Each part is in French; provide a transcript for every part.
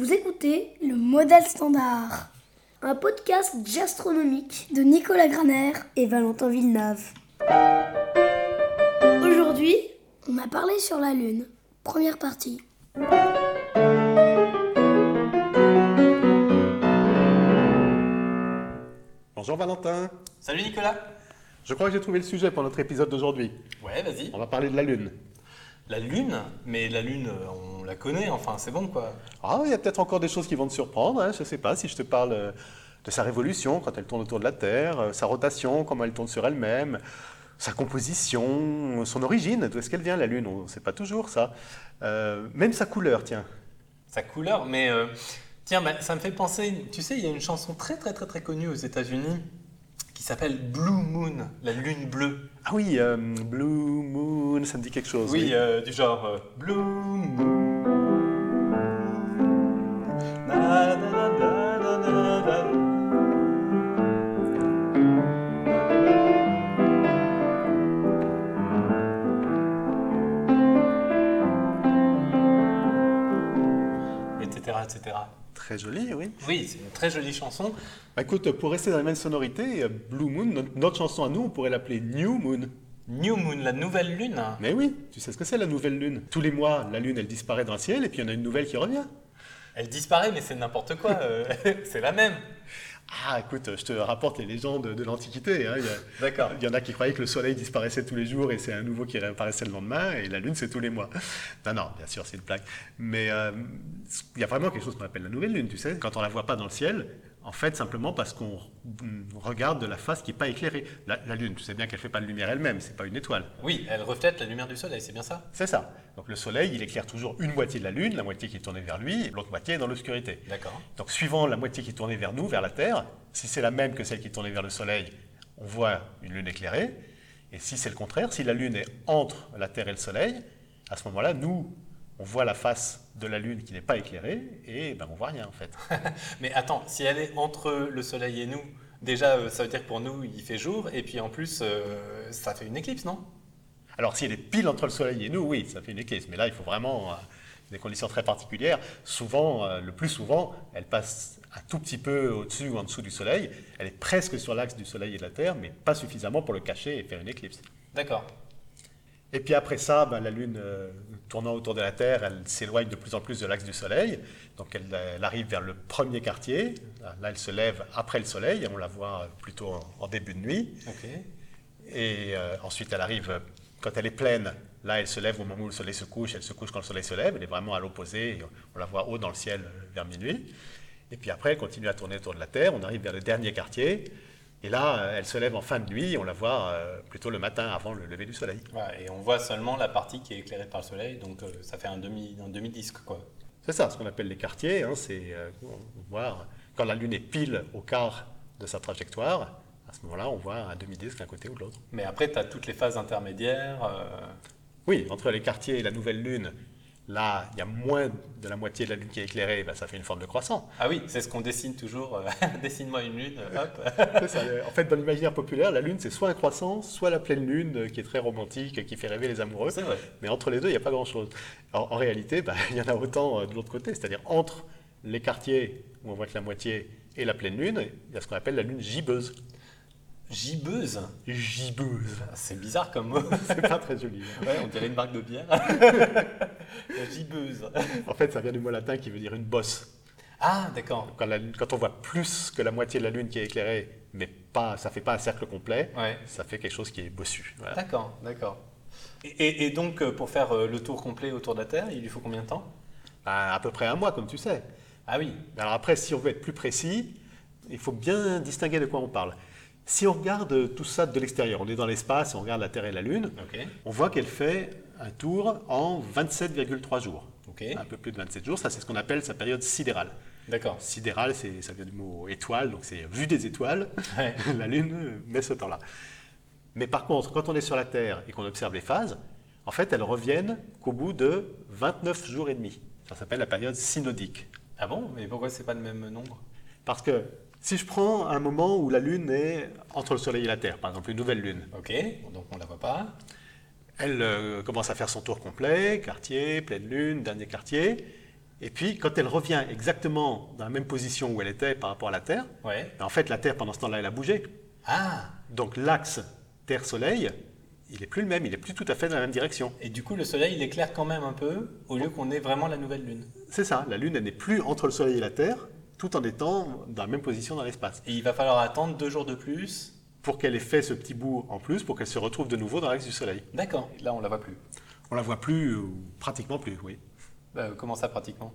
Vous écoutez le Modèle Standard, un podcast gastronomique de Nicolas Graner et Valentin Villeneuve. Aujourd'hui, on a parlé sur la Lune. Première partie. Bonjour Valentin. Salut Nicolas. Je crois que j'ai trouvé le sujet pour notre épisode d'aujourd'hui. Ouais, vas-y. On va parler de la Lune. La Lune Mais la Lune, on la connaît, enfin, c'est bon quoi. Ah, il y a peut-être encore des choses qui vont te surprendre. hein. Je ne sais pas si je te parle euh, de sa révolution quand elle tourne autour de la Terre, euh, sa rotation, comment elle tourne sur elle-même, sa composition, son origine, d'où est-ce qu'elle vient la Lune On ne sait pas toujours ça. Euh, même sa couleur, tiens. Sa couleur, mais euh, tiens, bah, ça me fait penser, tu sais, il y a une chanson très très très très connue aux États-Unis qui s'appelle Blue Moon, la Lune bleue. Ah oui, euh, Blue Moon, ça me dit quelque chose. Oui, euh, du genre euh, Blue Moon. Etc. Très joli, oui. Oui, c'est une très jolie chanson. Bah, écoute, pour rester dans la même sonorité, euh, Blue Moon, notre, notre chanson à nous, on pourrait l'appeler New Moon. New Moon, la nouvelle lune. Mais oui, tu sais ce que c'est la nouvelle lune. Tous les mois, la lune, elle disparaît dans le ciel et puis il y en a une nouvelle qui revient. Elle disparaît, mais c'est n'importe quoi. euh, c'est la même. Ah, écoute, je te rapporte les légendes de l'Antiquité. hein. Il, y a- D'accord. il y en a qui croyaient que le soleil disparaissait tous les jours et c'est un nouveau qui réapparaissait le lendemain et la lune, c'est tous les mois. Non, non, bien sûr, c'est une blague. Mais euh, il y a vraiment quelque chose qu'on appelle la nouvelle lune, tu sais. Quand on la voit pas dans le ciel, en fait, simplement parce qu'on regarde de la face qui n'est pas éclairée. La, la lune, tu sais bien qu'elle fait pas de lumière elle-même, c'est pas une étoile. Oui, elle reflète la lumière du soleil, c'est bien ça? C'est ça. Donc le soleil, il éclaire toujours une moitié de la lune, la moitié qui est tournée vers lui, et l'autre moitié est dans l'obscurité. D'accord. Donc suivant la moitié qui est tournée vers nous, vers la Terre, si c'est la même que celle qui est tournée vers le Soleil, on voit une lune éclairée. Et si c'est le contraire, si la lune est entre la Terre et le Soleil, à ce moment-là, nous, on voit la face de la lune qui n'est pas éclairée et ben, on voit rien en fait. Mais attends, si elle est entre le soleil et nous, déjà, euh, ça veut dire que pour nous, il fait jour, et puis en plus, euh, ça fait une éclipse, non? Alors si elle est pile entre le Soleil et nous, oui, ça fait une éclipse. Mais là, il faut vraiment euh, des conditions très particulières. Souvent, euh, le plus souvent, elle passe un tout petit peu au-dessus ou en dessous du Soleil. Elle est presque sur l'axe du Soleil et de la Terre, mais pas suffisamment pour le cacher et faire une éclipse. D'accord. Et puis après ça, ben, la Lune euh, tournant autour de la Terre, elle s'éloigne de plus en plus de l'axe du Soleil. Donc elle, elle arrive vers le premier quartier. Là, elle se lève après le Soleil. On la voit plutôt en, en début de nuit. Et euh, ensuite, elle arrive, euh, quand elle est pleine, là, elle se lève au moment où le soleil se couche, elle se couche quand le soleil se lève, elle est vraiment à l'opposé, on la voit haut dans le ciel euh, vers minuit. Et puis après, elle continue à tourner autour de la Terre, on arrive vers le dernier quartier, et là, euh, elle se lève en fin de nuit, on la voit euh, plutôt le matin avant le lever du soleil. Et on voit seulement la partie qui est éclairée par le soleil, donc euh, ça fait un demi, un demi-disque, quoi. C'est ça, ce qu'on appelle les quartiers, hein, c'est euh, voit quand la Lune est pile au quart de sa trajectoire, à ce moment-là, on voit un demi-disque d'un côté ou de l'autre. Mais après, tu as toutes les phases intermédiaires. euh, Oui, entre les quartiers et la nouvelle Lune, là, il y a moins de la moitié de la Lune qui est éclairée, ben, ça fait une forme de croissant. Ah oui, c'est ce qu'on dessine toujours. euh, Dessine-moi une lune, euh, hop. C'est ça, en fait, dans l'imaginaire populaire, la Lune, c'est soit un croissant, soit la pleine Lune, euh, qui est très romantique, qui fait rêver les amoureux. Vrai. Mais entre les deux, il n'y a pas grand-chose. En réalité, ben, il y en a autant de l'autre côté, c'est-à-dire entre les quartiers où on voit que la moitié et la pleine Lune, il y a ce qu'on appelle la Lune gibbeuse. Gibbeuse. Gibbeuse. C'est bizarre comme mot. C'est pas très joli. Ouais, on dirait une marque de bière. Gibbeuse. En fait, ça vient du mot latin qui veut dire une bosse. Ah, d'accord. Quand, quand on voit plus que la moitié de la Lune qui est éclairée, mais pas, ça fait pas un cercle complet, Ouais. ça fait quelque chose qui est bossu. Voilà. D'accord, d'accord. Et, et- et donc, euh, pour faire euh, le tour complet autour de la Terre, il lui faut combien de temps? Ben, à peu près un mois, comme tu sais. Ah oui, Alors après, si on veut être plus précis, il faut bien distinguer de quoi on parle. Si on regarde tout ça de l'extérieur, on est dans l'espace, on regarde la Terre et la Lune, on voit qu'elle fait un tour en 27,3 jours. Un peu plus de 27 jours, ça c'est ce qu'on appelle sa période sidérale. d'accord. Sidérale, c'est- ça vient du mot étoile, donc c'est vue des étoiles. Ouais. la Lune met ce temps-là. Mais par contre, quand on est sur la Terre et qu'on observe les phases, en fait, elles reviennent qu'au bout de 29 jours et demi. Ça s'appelle la période synodique. Ah bon? Mais pourquoi c'est pas le même nombre? Parce que si je prends un moment où la Lune est entre le Soleil et la Terre, par exemple une nouvelle Lune, Ok, donc on la voit pas. elle euh, commence à faire son tour complet, quartier, pleine Lune, dernier quartier, Et puis, quand elle revient exactement dans la même position où elle était par rapport à la Terre, Ouais. ben, en fait, la Terre, pendant ce temps-là, elle a bougé. Ah Donc, l'axe Terre-Soleil, il n'est plus le même, il n'est plus tout à fait dans la même direction. Et du coup, le soleil, il éclaire quand même un peu, au lieu qu'on ait vraiment la nouvelle lune. C'est ça, la Lune, elle n'est plus entre le Soleil et la Terre, tout en étant dans la même position dans l'espace. Et il va falloir attendre deux jours de plus. Pour qu'elle ait fait ce petit bout en plus, pour qu'elle se retrouve de nouveau dans l'axe du Soleil. D'accord. Là, on la voit plus. On la voit plus, ou pratiquement plus, oui. Bah, comment ça, pratiquement?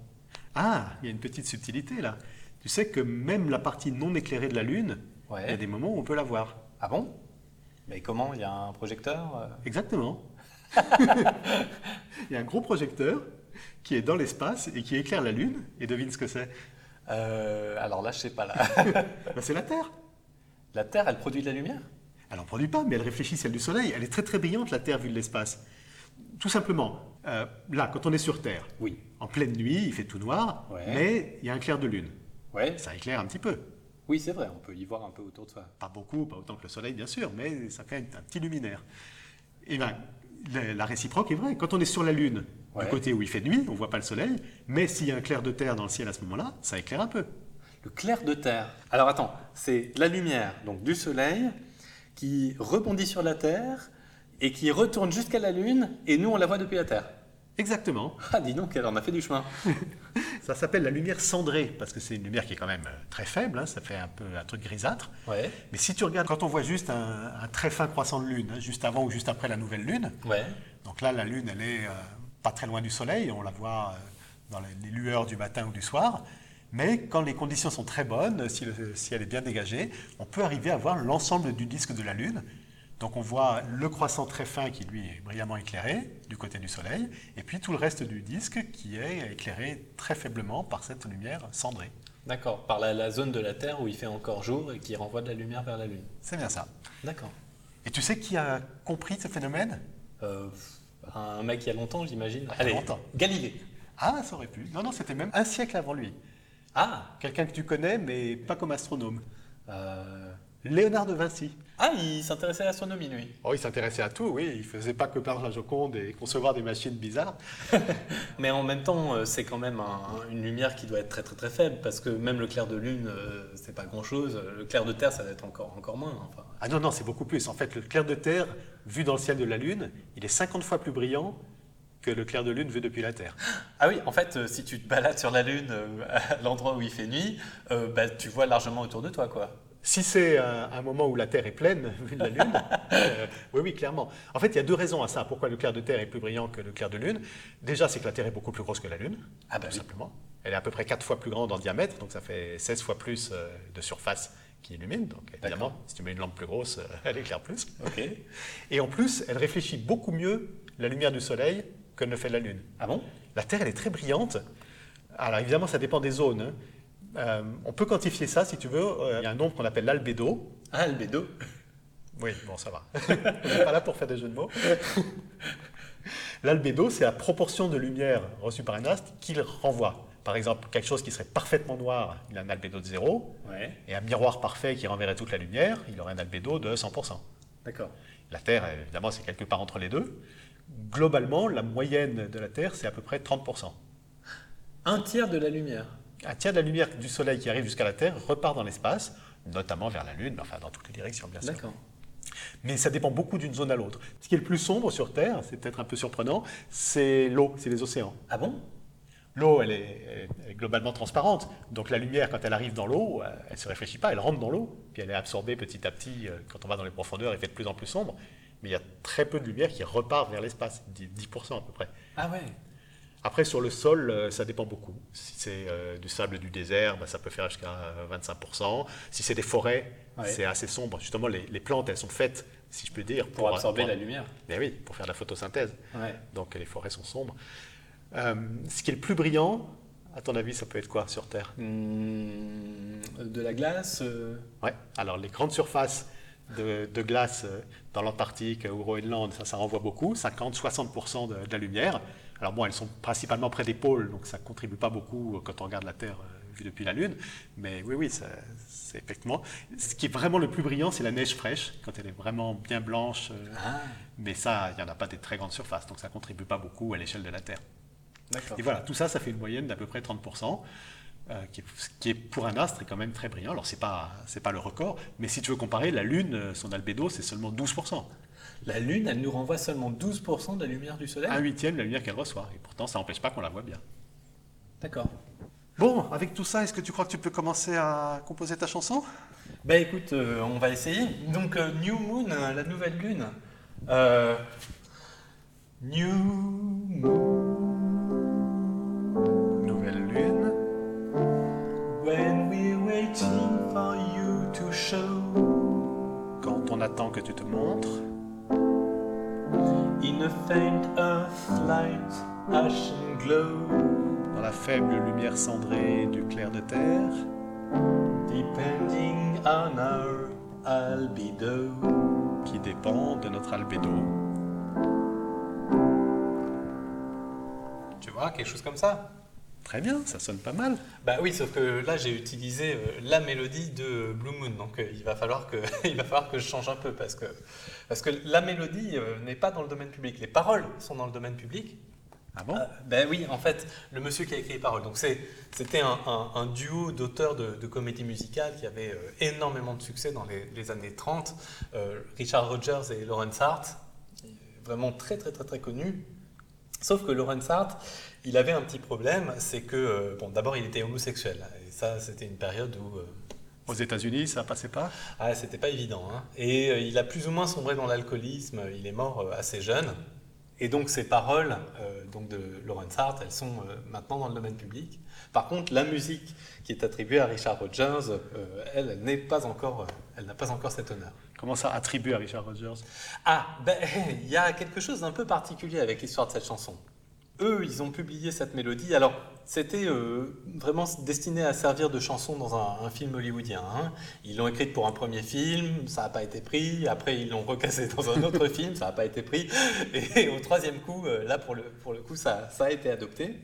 Ah, il y a une petite subtilité là. Tu sais que même la partie non éclairée de la Lune, il y a des moments où on peut la voir. Ah bon? Mais comment? Il y a un projecteur euh? Exactement. il y a un gros projecteur qui est dans l'espace et qui éclaire la Lune. Et devine ce que c'est? Euh, Alors là, je sais pas là. Ben, C'est la Terre. la Terre, elle produit de la lumière? Elle n'en produit pas, mais elle réfléchit celle du Soleil. Elle est très très brillante, la Terre, vue de l'espace. Tout simplement, euh, là, quand on est sur Terre, Oui. en pleine nuit, il fait tout noir, Ouais. mais il y a un clair de lune. Ouais. Ça éclaire un petit peu. Oui, c'est vrai. On peut y voir un peu autour de soi. Pas beaucoup, pas autant que le Soleil, bien sûr, mais ça fait un petit luminaire. Et ben, la, la réciproque est vraie. Quand on est sur la Lune, Ouais. du côté où il fait nuit, on voit pas le Soleil, mais s'il y a un clair de terre dans le ciel à ce moment-là, ça éclaire un peu. Le clair de terre. Alors attends, c'est la lumière donc du soleil qui rebondit sur la Terre et qui retourne jusqu'à la Lune et nous on la voit depuis la Terre. Exactement. Ah dis donc, elle en a fait du chemin. Ça s'appelle la lumière cendrée, parce que c'est une lumière qui est quand même euh, très faible, hein, ça fait un peu un truc grisâtre. Ouais. Mais si tu regardes, quand on voit juste un, un très fin croissant de lune, hein, juste avant ou juste après la nouvelle lune, Ouais. donc là, la lune, elle est euh, pas très loin du soleil, on la voit euh, dans les, les lueurs du matin ou du soir. Mais quand les conditions sont très bonnes, si, le- si elle est bien dégagée, on peut arriver à voir l'ensemble du disque de la lune. Donc on voit le croissant très fin qui lui est brillamment éclairé du côté du soleil, et puis tout le reste du disque qui est éclairé très faiblement par cette lumière cendrée. D'accord. Par la, la zone de la Terre où il fait encore jour et qui renvoie de la lumière vers la Lune. C'est bien ça. D'accord. Et tu sais qui a compris ce phénomène? Euh, un mec il y a longtemps, j'imagine. Allez, longtemps. Galilée. Ah, ça aurait pu. Non, non, c'était même un siècle avant lui. Ah. Quelqu'un que tu connais, mais pas comme astronome. euh, Léonard de Vinci. Ah, il s'intéressait à l'astronomie lui. Oh, il s'intéressait à tout, oui. Il faisait pas que peindre la Joconde et concevoir des machines bizarres. Mais en même temps, euh, c'est quand même un- une lumière qui doit être très très très faible parce que même le clair de lune, euh, c'est pas grand chose. Le clair de terre, ça doit être encore, encore moins. Enfin. Ah non, non, c'est beaucoup plus. En fait, le clair de terre, vu dans le ciel de la Lune, il est 50 fois plus brillant que le clair de lune vu depuis la Terre. Ah oui, en fait, euh, si tu te balades sur la lune euh, à l'endroit où il fait nuit, euh, bah, tu vois largement autour de toi, quoi. Si c'est un, un moment où la Terre est pleine, vu de la Lune, euh, oui, oui, clairement. En fait, il y a deux raisons à ça. Pourquoi le clair de Terre est plus brillant que le clair de Lune? Déjà, c'est que la Terre est beaucoup plus grosse que la Lune, Ah bah tout oui. simplement. Elle est à peu près 4 fois plus grande en diamètre, donc ça fait 16 fois plus euh, de surface qui illumine. Donc évidemment, si tu mets une lampe plus grosse, euh, elle éclaire plus. Et en plus, elle réfléchit beaucoup mieux la lumière du Soleil que ne le fait la Lune. Ah bon? La Terre, elle est très brillante. Alors évidemment, ça dépend des zones. Euh, on peut quantifier ça, si tu veux. Euh, Il y a un nombre qu'on appelle l'albédo. Ah, albédo. Oui, bon, ça va. on n'est pas là pour faire des jeux de mots. L'albédo, c'est la proportion de lumière reçue par un astre qu'il renvoie. Par exemple, quelque chose qui serait parfaitement noir, il a un albédo de zéro. Ouais, Et un miroir parfait qui renverrait toute la lumière, il aurait un albédo de 100%. d'accord. La Terre, évidemment, c'est quelque part entre les deux. Globalement, la moyenne de la Terre, c'est à peu près 30%. Un tiers de la lumière. Un tiers de la lumière du Soleil qui arrive jusqu'à la Terre repart dans l'espace, notamment vers la Lune, enfin dans toutes les directions, bien sûr. D'accord. Mais ça dépend beaucoup d'une zone à l'autre. Ce qui est le plus sombre sur Terre, c'est peut-être un peu surprenant, c'est l'eau, c'est les océans. Ah bon? L'eau, elle est, elle est globalement transparente. Donc la lumière, quand elle arrive dans l'eau, euh, elle ne se réfléchit pas, elle rentre dans l'eau. Puis elle est absorbée petit à petit. euh, Quand on va dans les profondeurs, elle fait de plus en plus sombre. Mais il y a très peu de lumière qui repart vers l'espace, 10 10% à peu près. Ah ouais. Après, sur le sol, euh, ça dépend beaucoup. Si c'est euh, du sable du désert, bah, ça peut faire jusqu'à euh, 25%. Si c'est des forêts, Ouais. c'est assez sombre. Justement, les, les plantes, elles sont faites, si je peux dire, Pour absorber pour- la lumière. Mais oui, pour faire de la photosynthèse. Ouais. Donc les forêts sont sombres. Euh, ce qui est le plus brillant, à ton avis, ça peut être quoi sur Terre? Hmm, de la glace euh, Ouais. Alors les grandes surfaces de, de glace euh, dans l'Antarctique ou au Groenland, ça, ça renvoie beaucoup, 50-60% de, de la lumière. Alors bon, elles sont principalement près des pôles, donc ça ne contribue pas beaucoup quand on regarde la Terre euh, vue depuis la Lune. Mais oui, oui, c'est effectivement. Ce qui est vraiment le plus brillant, c'est la neige fraîche, quand elle est vraiment bien blanche. euh, Ah. Mais ça, il n'y en a pas des très grandes surfaces, donc ça ne contribue pas beaucoup à l'échelle de la Terre. D'accord. Et voilà, tout ça, ça fait une moyenne d'à peu près 30%. Euh, qui, est, qui est pour un astre est quand même très brillant. Alors c'est pas c'est pas le record, mais si tu veux comparer, la Lune, euh, son albédo, c'est seulement 12%, La Lune, elle nous renvoie seulement 12% de la lumière du Soleil? Un huitième de la lumière qu'elle reçoit. Et pourtant, ça n'empêche pas qu'on la voit bien. D'accord. Bon, avec tout ça, est-ce que tu crois que tu peux commencer à composer ta chanson? Bah écoute, euh, on va essayer. Donc euh, New Moon, la nouvelle lune. Euh, New Moon, Attend que tu te montres, in a faint earth light, ashen glow, dans la faible lumière cendrée du clair de terre, depending on our albedo. qui dépend de notre albédo. Tu vois, quelque chose comme ça Très bien, ça sonne pas mal. Bah oui, sauf que là j'ai utilisé euh, la mélodie de Blue Moon, donc euh, il va falloir que il va falloir que je change un peu parce que parce que la mélodie euh, n'est pas dans le domaine public, les paroles sont dans le domaine public. Ah bon? Euh, ben oui, en fait, le monsieur qui a écrit les paroles. Donc c'est c'était un, un- un duo d'auteurs de, de comédies musicales qui avait énormément de succès dans les, les années 30. Euh, Richard Rogers et Lawrence Hart, vraiment très très très très connus. Sauf que Lawrence Hart, il avait un petit problème, c'est que, euh, bon, d'abord, il était homosexuel. Et ça, c'était une période où euh, Aux États-Unis, ça passait pas? Ah, c'était pas évident. hein. Et euh, il a plus ou moins sombré dans l'alcoolisme. Il est mort euh, assez jeune. Et donc, ces paroles euh, donc de Lawrence Hart, elles sont maintenant dans le domaine public. Par contre, la musique qui est attribuée à Richard Rogers, elle, elle n'est pas encore, elle n'a pas encore cet honneur. Comment ça attribue à Richard Rogers? Ah, ben, il y a quelque chose d'un peu particulier avec l'histoire de cette chanson. Eux, ils ont publié cette mélodie. Alors, c'était euh, vraiment destiné à servir de chanson dans un, un film hollywoodien. hein. Ils l'ont écrite pour un premier film, ça n'a pas été pris. Après, ils l'ont recassé dans un autre film, ça n'a pas été pris. Et au troisième coup, euh, là, pour le, pour le coup, ça, ça a été adopté.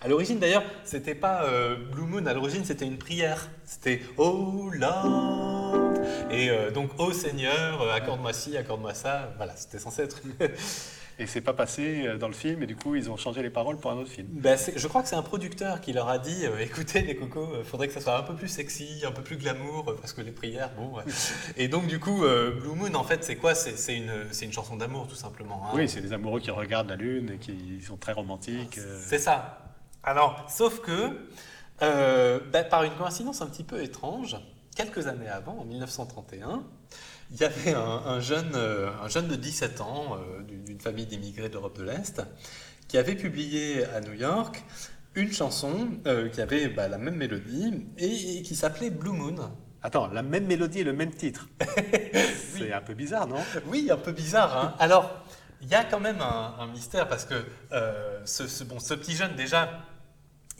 À l'origine, d'ailleurs, c'était pas euh, Blue Moon. À l'origine, c'était une prière. C'était Oh Lord. Et euh, donc, Oh Seigneur, accorde-moi ci, accorde-moi ça. Voilà, c'était censé être. Et c'est pas passé euh, dans le film, et du coup, ils ont changé les paroles pour un autre film. Ben, je crois que c'est un producteur qui leur a dit euh, écoutez, les cocos, il faudrait que ça soit un peu plus sexy, un peu plus glamour, euh, parce que les prières, bon. ouais. Et donc, du coup, euh, Blue Moon, en fait, c'est quoi? C'est une, une chanson d'amour, tout simplement. hein. Oui, c'est des amoureux qui regardent la Lune et qui sont très romantiques. euh. C'est ça. Alors, sauf que, euh, ben, par une coïncidence un petit peu étrange, quelques années avant, en 1931, il y avait un, un jeune, euh, un jeune de 17 ans, euh, d'une famille d'immigrés d'Europe de l'Est, qui avait publié à New York une chanson euh, qui avait bah, la même mélodie et, et qui s'appelait Blue Moon. Attends, la même mélodie et le même titre. c'est un peu bizarre, non? Oui, un peu bizarre. hein. Alors, il y a quand même un, un mystère parce que euh, ce, ce- bon, ce petit jeune, déjà,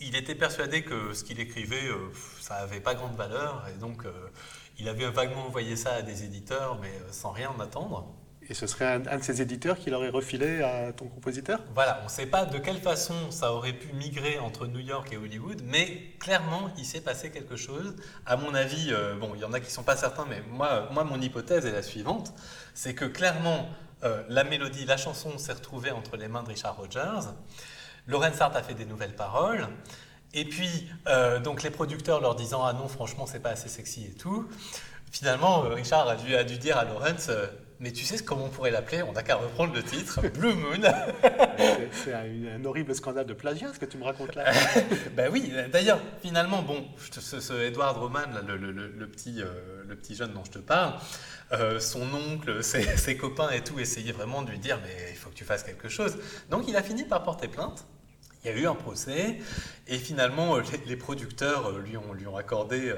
il était persuadé que ce qu'il écrivait, euh, ça n'avait pas grande valeur. Et donc, il avait vaguement envoyé ça à des éditeurs, mais euh, sans rien en attendre. Et ce serait un, un de ces éditeurs qui l'aurait refilé à ton compositeur? Voilà, on ne sait pas de quelle façon ça aurait pu migrer entre New York et Hollywood, mais clairement, il s'est passé quelque chose. À mon avis, euh, bon, il y en a qui ne sont pas certains, mais moi, moi, mon hypothèse est la suivante c'est que clairement, euh, la mélodie, la chanson s'est retrouvée entre les mains de Richard Rogers. Lawrence Hart a fait des nouvelles paroles. Et puis, euh, donc les producteurs leur disant Ah non, franchement, c'est pas assez sexy et tout. Finalement, euh, Richard a dû, a dû dire à Lawrence euh, Mais tu sais comment on pourrait l'appeler? On n'a qu'à reprendre le titre, Blue Moon. C'est un, un horrible scandale de plagiat, ce que tu me racontes là. Ben oui, d'ailleurs, finalement, bon, ce, ce Edward Roman, là, le, le- le- le petit, euh, le petit jeune dont je te parle, euh, son oncle, ses, ses copains et tout essayaient vraiment de lui dire mais il faut que tu fasses quelque chose. Donc il a fini par porter plainte. Il y a eu un procès et finalement euh, les, producteurs euh, lui ont, lui ont accordé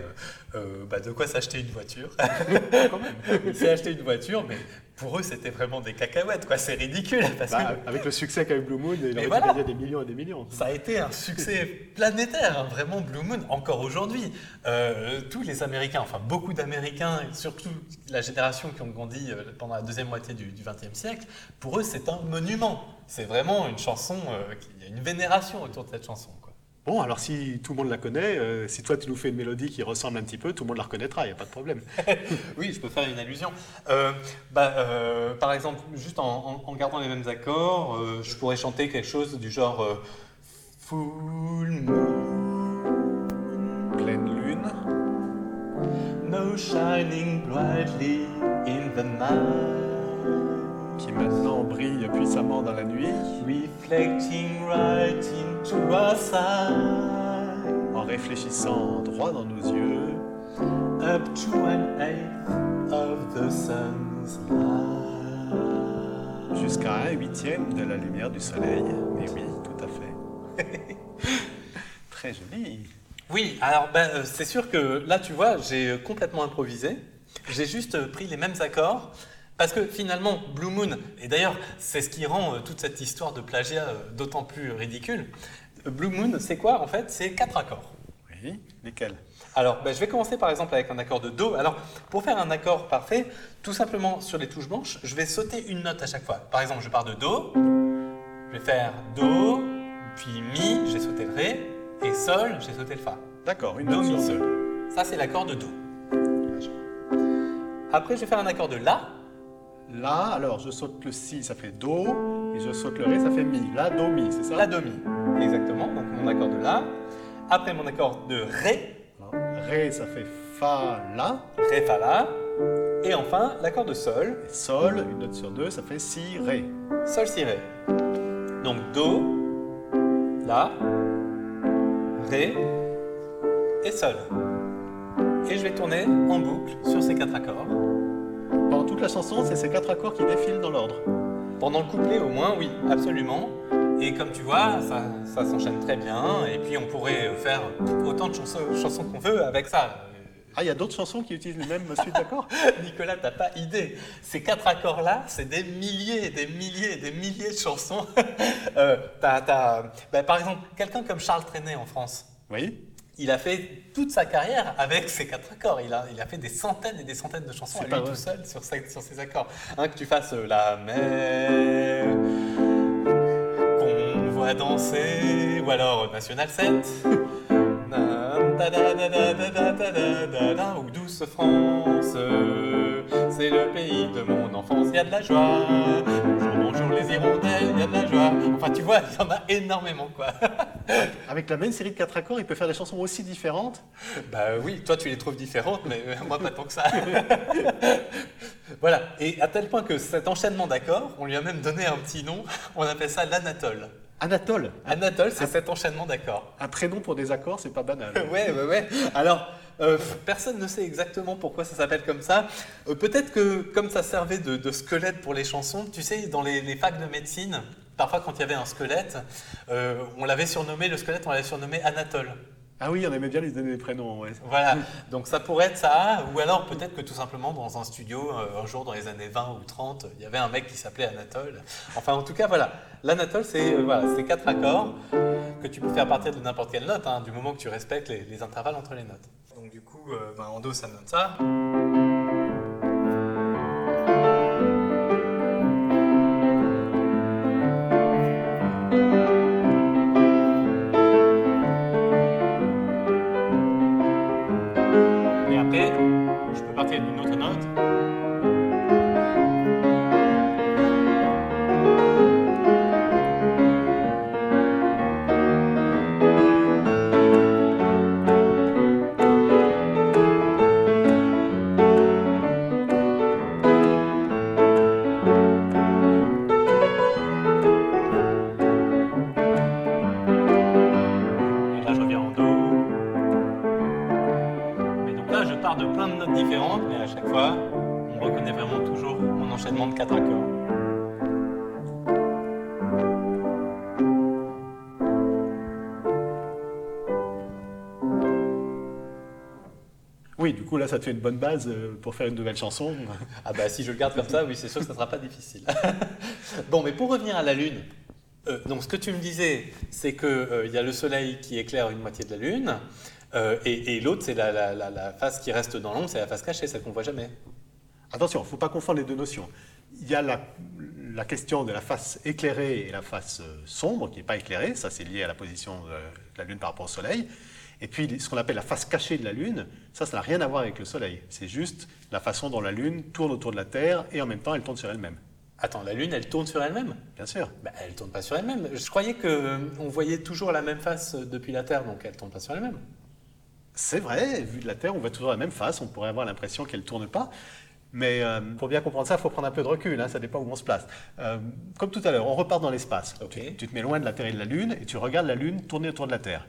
euh, bah, de quoi s'acheter une voiture. il s'est acheté une voiture, mais pour eux c'était vraiment des cacahuètes, quoi. C'est ridicule parce que Bah, avec le succès qu'a eu Blue Moon, il aurait voilà. des millions et des millions. ça a été un succès planétaire, hein, vraiment Blue Moon, encore aujourd'hui. Euh, tous les Américains, enfin beaucoup d'Américains, surtout la génération qui ont grandi euh, pendant la deuxième moitié du XXe siècle, pour eux c'est un monument. C'est vraiment une chanson, euh, qui- il y a une vénération autour de cette chanson. Bon, alors si tout le monde la connaît, euh, si toi tu nous fais une mélodie qui ressemble un petit peu, tout le monde la reconnaîtra, il n'y a pas de problème. Oui, je peux faire une allusion. Euh, bah, euh, par exemple, juste en, en- gardant les mêmes accords, je pourrais chanter quelque chose du genre full moon. Pleine lune. No shining brightly in the night. Qui maintenant brille puissamment dans la nuit. Reflecting right into our. En réfléchissant droit dans nos yeux. Up to an eighth of the sun's light. Jusqu'à un huitième de la lumière du soleil. Mais oui, tout à fait. Très joli. Oui, alors ben, euh, c'est sûr que là, tu vois, j'ai complètement improvisé. J'ai juste euh, pris les mêmes accords. Parce que finalement, Blue Moon, et d'ailleurs, c'est ce qui rend euh, toute cette histoire de plagiat euh, d'autant plus ridicule. Blue Moon, c'est quoi en fait? C'est quatre accords. Oui, lesquels? Alors, ben, je vais commencer par exemple avec un accord de Do. Alors, pour faire un accord parfait, tout simplement sur les touches blanches, je vais sauter une note à chaque fois. Par exemple, je pars de Do, je vais faire Do, puis Mi, j'ai sauté le Ré, et Sol, j'ai sauté le Fa. D'accord, une Do, note Mi, sur deux. Sol. Ça, c'est l'accord de Do. Après, je vais faire un accord de La. Là, alors je saute le Si, ça fait Do, et je saute le Ré, ça fait Mi. La, Do, Mi, c'est ça? La, Do, Mi. Exactement, donc mon accord de La. Après, mon accord de Ré. Ré, ça fait Fa, La. Ré, Fa, La. Et enfin, l'accord de Sol. Et Sol, une note sur deux, ça fait Si, Ré. Sol, Si, Ré. Donc Do, La, Ré et Sol. Et je vais tourner en boucle sur ces quatre accords. Pendant toute la chanson, c'est ces quatre accords qui défilent dans l'ordre. Pendant le couplet au moins, oui, absolument. Et comme tu vois, ça, ça s'enchaîne très bien. Et puis on pourrait faire autant de chansons, chansons qu'on veut avec ça. Ah, il y a d'autres chansons qui utilisent les mêmes suites d'accords? Nicolas, t'as pas idée. Ces quatre accords-là, c'est des milliers, des milliers, des milliers de chansons. Euh, bah, par exemple, quelqu'un comme Charles Trenet en France, Oui il a fait toute sa carrière avec ces quatre accords. Il a, il a fait des centaines et des centaines de chansons à tout seul sur, ces accords. Que tu fasses la mer qu'on voit danser, ou alors National 7, ou Douce France c'est le pays de mon enfance, il y a de la joie. Bonjour, bonjour les hirondelles, il y a de la joie. Enfin, tu vois, il y en a énormément, quoi. Avec la même série de quatre accords, il peut faire des chansons aussi différentes? Bah oui, toi tu les trouves différentes, mais euh, moi pas tant que ça. voilà, et à tel point que cet enchaînement d'accords, on lui a même donné un petit nom, on appelle ça l'anatole. Anatole, Anatole, c'est cet enchaînement d'accords. un prénom pour des accords, c'est pas banal. Ouais, ouais, ouais. Alors, euh, personne ne sait exactement pourquoi ça s'appelle comme ça. Euh, Peut-être que comme ça servait de, de squelette pour les chansons, tu sais, dans les, les facs de médecine, parfois quand il y avait un squelette, euh, on l'avait surnommé, le squelette, on l'avait surnommé Anatole. Ah oui, on aimait bien lui donner des prénoms. ouais. Voilà, donc ça pourrait être ça, ou alors peut-être que tout simplement dans un studio, un jour dans les années 20 ou 30, il y avait un mec qui s'appelait Anatole. Enfin, en tout cas, voilà, l'Anatole, c'est euh, voilà, quatre accords que tu peux faire partir de n'importe quelle note, hein, du moment que tu respectes les, les intervalles entre les notes. Donc du coup, euh, ben, en Do, ça donne ça. Et après, je peux partir d'une autre note. Ça te fait une bonne base euh, pour faire une nouvelle chanson. Ah bah si je le garde comme ça, oui, c'est sûr que ça ne sera pas difficile. bon, mais pour revenir à la Lune, euh, donc ce que tu me disais, c'est qu'il y a le Soleil qui éclaire une moitié de la Lune, euh, et, et l'autre, c'est la, la- la- la face qui reste dans l'ombre, c'est la face cachée, celle qu'on voit jamais. Attention, il ne faut pas confondre les deux notions. Il y a la, la question de la face éclairée et la face euh, sombre, qui n'est pas éclairée, ça c'est lié à la position de la Lune par rapport au Soleil. Et puis ce qu'on appelle la face cachée de la Lune, ça, ça n'a rien à voir avec le Soleil. C'est juste la façon dont la Lune tourne autour de la Terre et en même temps elle tourne sur elle-même. Attends, la Lune, elle tourne sur elle-même? Bien sûr. bah, Elle tourne pas sur elle-même. Je croyais qu'on voyait toujours la même face depuis la Terre, donc elle tourne pas sur elle-même. C'est vrai, vu de la Terre, on voit toujours la même face, on pourrait avoir l'impression qu'elle ne tourne pas. Mais euh, pour bien comprendre ça, il faut prendre un peu de recul, hein, ça dépend où on se place. Euh, comme tout à l'heure, on repart dans l'espace. Tu, tu te mets loin de la Terre et de la Lune et tu regardes la Lune tourner autour de la Terre.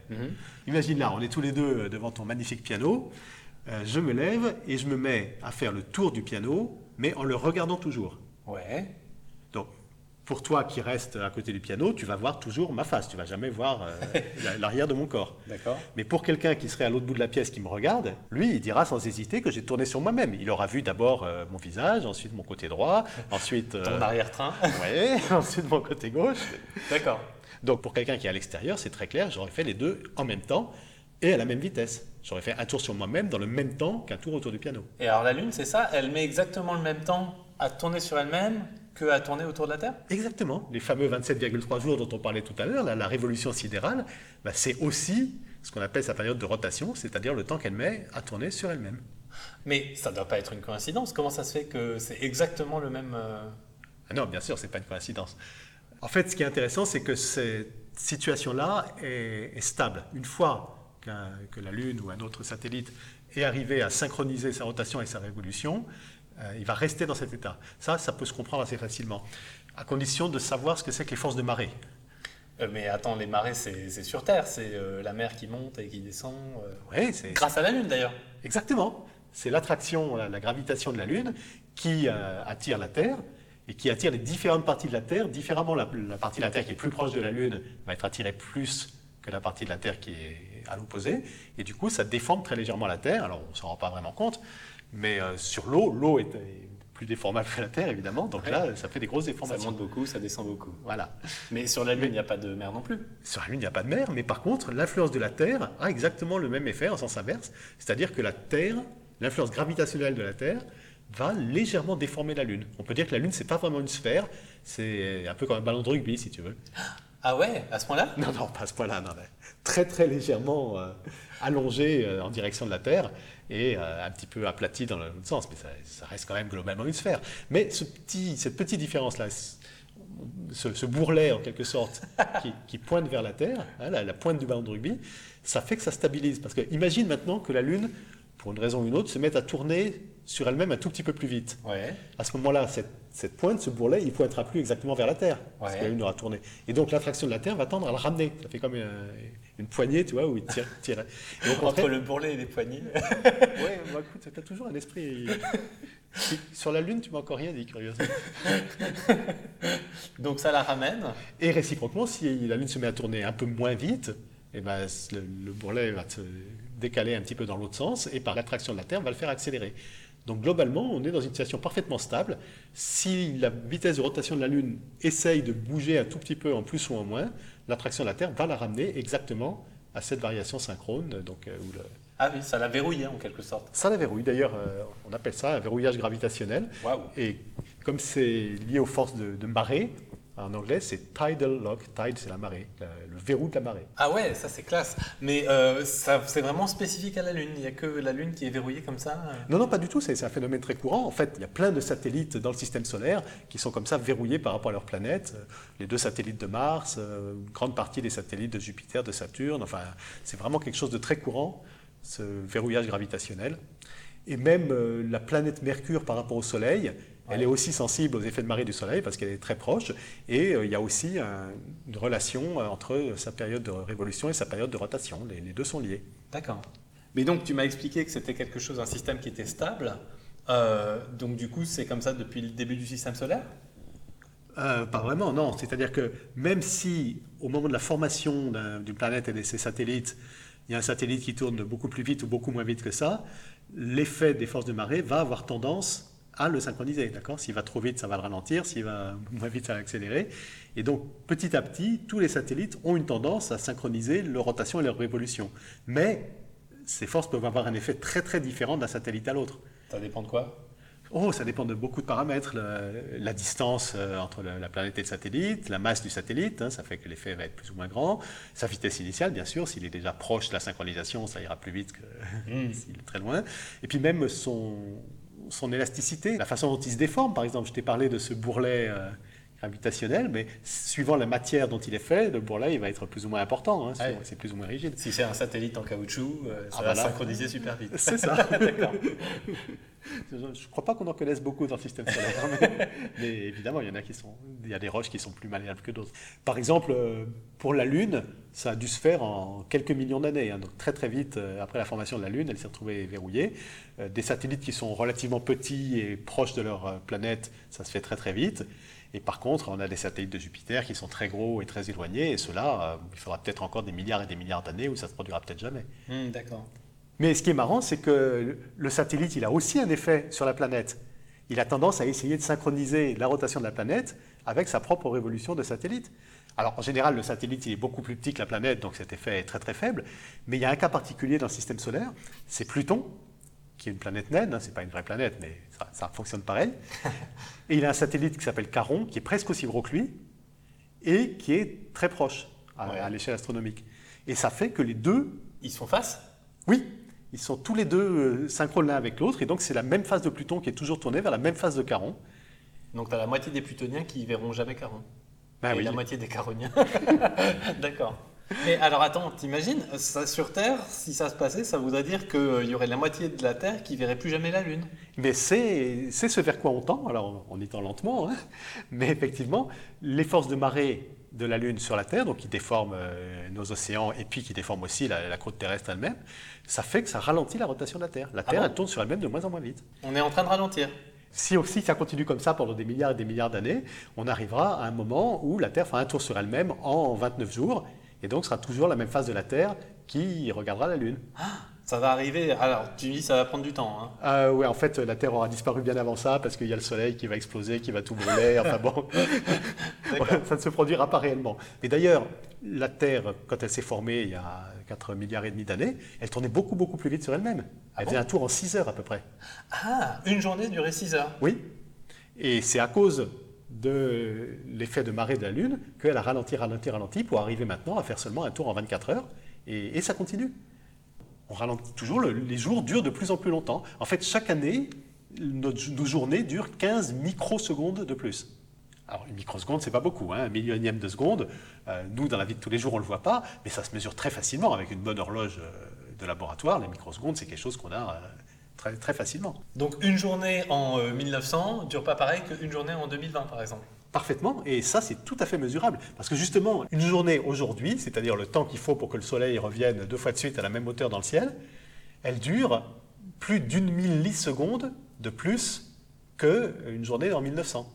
Imagine là, on est tous les deux devant ton magnifique piano. Euh, je me lève et je me mets à faire le tour du piano, mais en le regardant toujours. Ouais. Pour toi qui reste à côté du piano, tu vas voir toujours ma face, tu vas jamais voir euh, la- l'arrière de mon corps. D'accord. Mais pour quelqu'un qui serait à l'autre bout de la pièce qui me regarde, lui, il dira sans hésiter que j'ai tourné sur moi-même. Il aura vu d'abord euh, mon visage, ensuite mon côté droit, ensuite, euh, Ton arrière-train. ouais, ensuite mon côté gauche. D'accord. Donc pour quelqu'un qui est à l'extérieur, c'est très clair, j'aurais fait les deux en même temps et à la même vitesse. J'aurais fait un tour sur moi-même dans le même temps qu'un tour autour du piano. Et alors la Lune, c'est ça Elle met exactement le même temps à tourner sur elle-même que à tourner autour de la Terre Exactement. Les fameux 27,3 jours dont on parlait tout à l'heure, la, la révolution sidérale, bah, c'est aussi ce qu'on appelle sa période de rotation, c'est-à-dire le temps qu'elle met à tourner sur elle-même. Mais ça ne doit pas être une coïncidence. Comment ça se fait que c'est exactement le même... euh, Ah non, bien sûr, c'est pas une coïncidence. En fait, ce qui est intéressant, c'est que cette situation-là est, est stable. Une fois que la Lune ou un autre satellite est arrivé à synchroniser sa rotation et sa révolution, euh, il va rester dans cet état. Ça, ça peut se comprendre assez facilement, à condition de savoir ce que c'est que les forces de marée. euh, mais attends, les marées, c'est sur Terre. C'est euh, la mer qui monte et qui descend. Oui, c'est Grâce à la Lune, d'ailleurs. Exactement. C'est l'attraction, la, la gravitation de la Lune qui attire la Terre et qui attire les différentes parties de la Terre différemment. La, la partie de la Terre qui est plus proche de la Lune va être attirée plus que la partie de la Terre qui est à l'opposé. Et du coup, ça déforme très légèrement la Terre. Alors, on ne s'en rend pas vraiment compte, mais euh, sur l'eau, l'eau est, plus déformable que la Terre, évidemment. Donc là, ça fait des grosses Ça déformations. monte beaucoup, ça descend beaucoup. Voilà. Mais sur la Lune, il n'y a pas de mer non plus. Sur la Lune, il n'y a pas de mer, mais par contre, l'influence de la Terre a exactement le même effet en sens inverse. C'est-à-dire que la Terre, l'influence gravitationnelle de la Terre, va légèrement déformer la Lune. On peut dire que la Lune, c'est pas vraiment une sphère, c'est un peu comme un ballon de rugby, si tu veux. Ah ouais, à ce point-là? Non, non, pas à ce point-là, non, mais très très légèrement euh, allongé euh, en direction de la Terre et euh, un petit peu aplati dans l'autre sens, mais ça, ça reste quand même globalement une sphère. Mais ce petit, cette petite différence-là, ce, ce bourrelet en quelque sorte, qui, qui pointe vers la Terre, hein, la, la pointe du ballon de rugby, ça fait que ça stabilise. Parce que imagine maintenant que la Lune, pour une raison ou une autre, se mette à tourner sur elle-même un tout petit peu plus vite. Ouais. À ce moment-là, cette, cette pointe, ce bourrelet, il pointera plus exactement vers la Terre, parce que la Lune aura tourné. Et donc l'attraction de la Terre va tendre à le ramener. Ça fait comme une, une poignée, tu vois, où il tire. tire. Au Entre le bourrelet et les poignées. ouais, moi, écoute, tu as toujours un esprit. Sur la Lune, tu m'as encore rien dit, curieusement. Donc ça la ramène. Et réciproquement, si la Lune se met à tourner un peu moins vite, eh ben, le, le bourrelet va se décaler un petit peu dans l'autre sens et par l'attraction de la Terre va le faire accélérer. Donc globalement, on est dans une situation parfaitement stable. Si la vitesse de rotation de la Lune essaye de bouger un tout petit peu en plus ou en moins, l'attraction de la Terre va la ramener exactement à cette variation synchrone. Donc, euh, où le- Ah oui, ça l'a verrouillé en quelque sorte. Ça la verrouille. D'ailleurs, euh, on appelle ça un verrouillage gravitationnel. Et comme c'est lié aux forces de, de marée, en anglais, c'est tidal lock. Tide, c'est la marée, le, le verrou de la marée. Ah ouais, ça c'est classe. Mais euh, c'est vraiment spécifique à la Lune. Il n'y a que la Lune qui est verrouillée comme ça. euh. Non, non, pas du tout. C'est un phénomène très courant. En fait, il y a plein de satellites dans le système solaire qui sont comme ça verrouillés par rapport à leur planète. Euh, Les deux satellites de Mars, euh, une grande partie des satellites de Jupiter, de Saturne. Enfin, c'est vraiment quelque chose de très courant, ce verrouillage gravitationnel. Et même euh, la planète Mercure par rapport au Soleil, elle Ouais. est aussi sensible aux effets de marée du Soleil parce qu'elle est très proche. Et euh, il y a aussi un- une relation euh, entre sa période de révolution et sa période de rotation. Les- les deux sont liés. D'accord. Mais donc tu m'as expliqué que c'était quelque chose, un système qui était stable. Euh, donc du coup, c'est comme ça depuis le début du système solaire? Euh, pas vraiment, non. C'est-à-dire que même si au moment de la formation d'un- d'une planète et de ses satellites, il y a un satellite qui tourne beaucoup plus vite ou beaucoup moins vite que ça, l'effet des forces de marée va avoir tendance à le synchroniser. D'accord? S'il va trop vite, ça va le ralentir. S'il va moins vite, ça va l'accélérer. Et donc, petit à petit, tous les satellites ont une tendance à synchroniser leur rotation et leur révolution. Mais ces forces peuvent avoir un effet très très différent d'un satellite à l'autre. Ça dépend de quoi? Oh, ça dépend de beaucoup de paramètres. Le- la distance euh, entre le- la planète et le satellite, la masse du satellite, hein, ça fait que l'effet va être plus ou moins grand. Sa vitesse initiale, bien sûr, s'il est déjà proche de la synchronisation, ça ira plus vite que s'il est très loin. Et puis même son, son élasticité, la façon dont il se déforme. Par exemple, je t'ai parlé de ce bourrelet euh, gravitationnel, mais suivant la matière dont il est fait, le bourrelet il va être plus ou moins important, hein, Ouais. c'est plus ou moins rigide. Si c'est un satellite en caoutchouc, euh, ça Ah, va voilà. synchroniser super vite. C'est ça. Je ne crois pas qu'on en connaisse beaucoup dans le système solaire, mais, mais évidemment, il y en a qui sont, il y a des roches qui sont plus malléables que d'autres. Par exemple, euh, pour la Lune, ça a dû se faire en quelques millions d'années. hein. donc très très vite, euh, après la formation de la Lune, elle s'est retrouvée verrouillée. Euh, des satellites qui sont relativement petits et proches de leur planète, ça se fait très très vite. Et par contre, on a des satellites de Jupiter qui sont très gros et très éloignés, et euh, il faudra peut-être encore des milliards et des milliards d'années où ça se produira peut-être jamais. Hmm, D'accord. Mais ce qui est marrant, c'est que le satellite, il a aussi un effet sur la planète. Il a tendance à essayer de synchroniser la rotation de la planète avec sa propre révolution de satellite. Alors en général, le satellite, il est beaucoup plus petit que la planète, donc cet effet est très très faible. Mais il y a un cas particulier dans le système solaire, c'est Pluton, qui est une planète naine, hein, c'est pas une vraie planète, mais ça, ça fonctionne pareil. Et il a un satellite qui s'appelle Charon, qui est presque aussi gros que lui, et qui est très proche à, Ouais. à l'échelle astronomique. Et ça fait que les deux Ils sont face? Oui, ils sont tous les deux euh, synchrones l'un avec l'autre, et donc c'est la même phase de Pluton qui est toujours tournée vers la même phase de Charon. Donc tu as la moitié des plutoniens qui verront jamais Charon. Ben et oui. la moitié des caroniens. D'accord. Mais alors attends, t'imagines, ça, sur Terre, si ça se passait, ça voudrait dire qu'il y aurait la moitié de la Terre qui verrait plus jamais la Lune. Mais c'est ce vers quoi on tend, alors on y tend lentement, hein, mais effectivement, les forces de marée de la Lune sur la Terre, donc qui déforment euh, nos océans et puis qui déforment aussi la, la croûte terrestre elle-même, ça fait que ça ralentit la rotation de la Terre. La Ah Terre, bon elle tourne sur elle-même de moins en moins vite. On est en train de ralentir. Si aussi ça continue comme ça pendant des milliards et des milliards d'années, on arrivera à un moment où la Terre fera un tour sur elle-même en 29 jours, et donc ce sera toujours la même phase de la Terre qui regardera la Lune. Ça va arriver. Alors tu me dis ça va prendre du temps. Hein. Euh, ouais, en fait, la Terre aura disparu bien avant ça parce qu'il y a le Soleil qui va exploser, qui va tout brûler. Enfin bon, ça ne se produira pas réellement. Mais d'ailleurs, la Terre, quand elle s'est formée il y a 4 milliards et demi d'années, elle tournait beaucoup beaucoup plus vite sur elle-même. Ah Elle bon faisait un tour en 6 heures à peu près. Ah, une journée durait 6 heures. Oui. Et c'est à cause de l'effet de marée de la Lune qu'elle a ralenti, ralenti, ralenti pour arriver maintenant à faire seulement un tour en 24 heures. Et, et ça continue. On ralentit toujours, le- les jours durent de plus en plus longtemps. En fait, chaque année, nos journées durent 15 microsecondes de plus. Alors, une microseconde, c'est pas beaucoup, hein, un millionième de seconde. Euh, nous, dans la vie de tous les jours, on le voit pas, mais ça se mesure très facilement avec une bonne horloge euh, de laboratoire. Les microsecondes, c'est quelque chose qu'on a euh, très, très facilement. Donc une journée en euh, 1900 dure pas pareil qu'une journée en 2020 par exemple? Parfaitement, et ça c'est tout à fait mesurable. Parce que justement, une journée aujourd'hui, c'est-à-dire le temps qu'il faut pour que le Soleil revienne deux fois de suite à la même hauteur dans le ciel, elle dure plus d'une milliseconde de plus qu'une journée en 1900.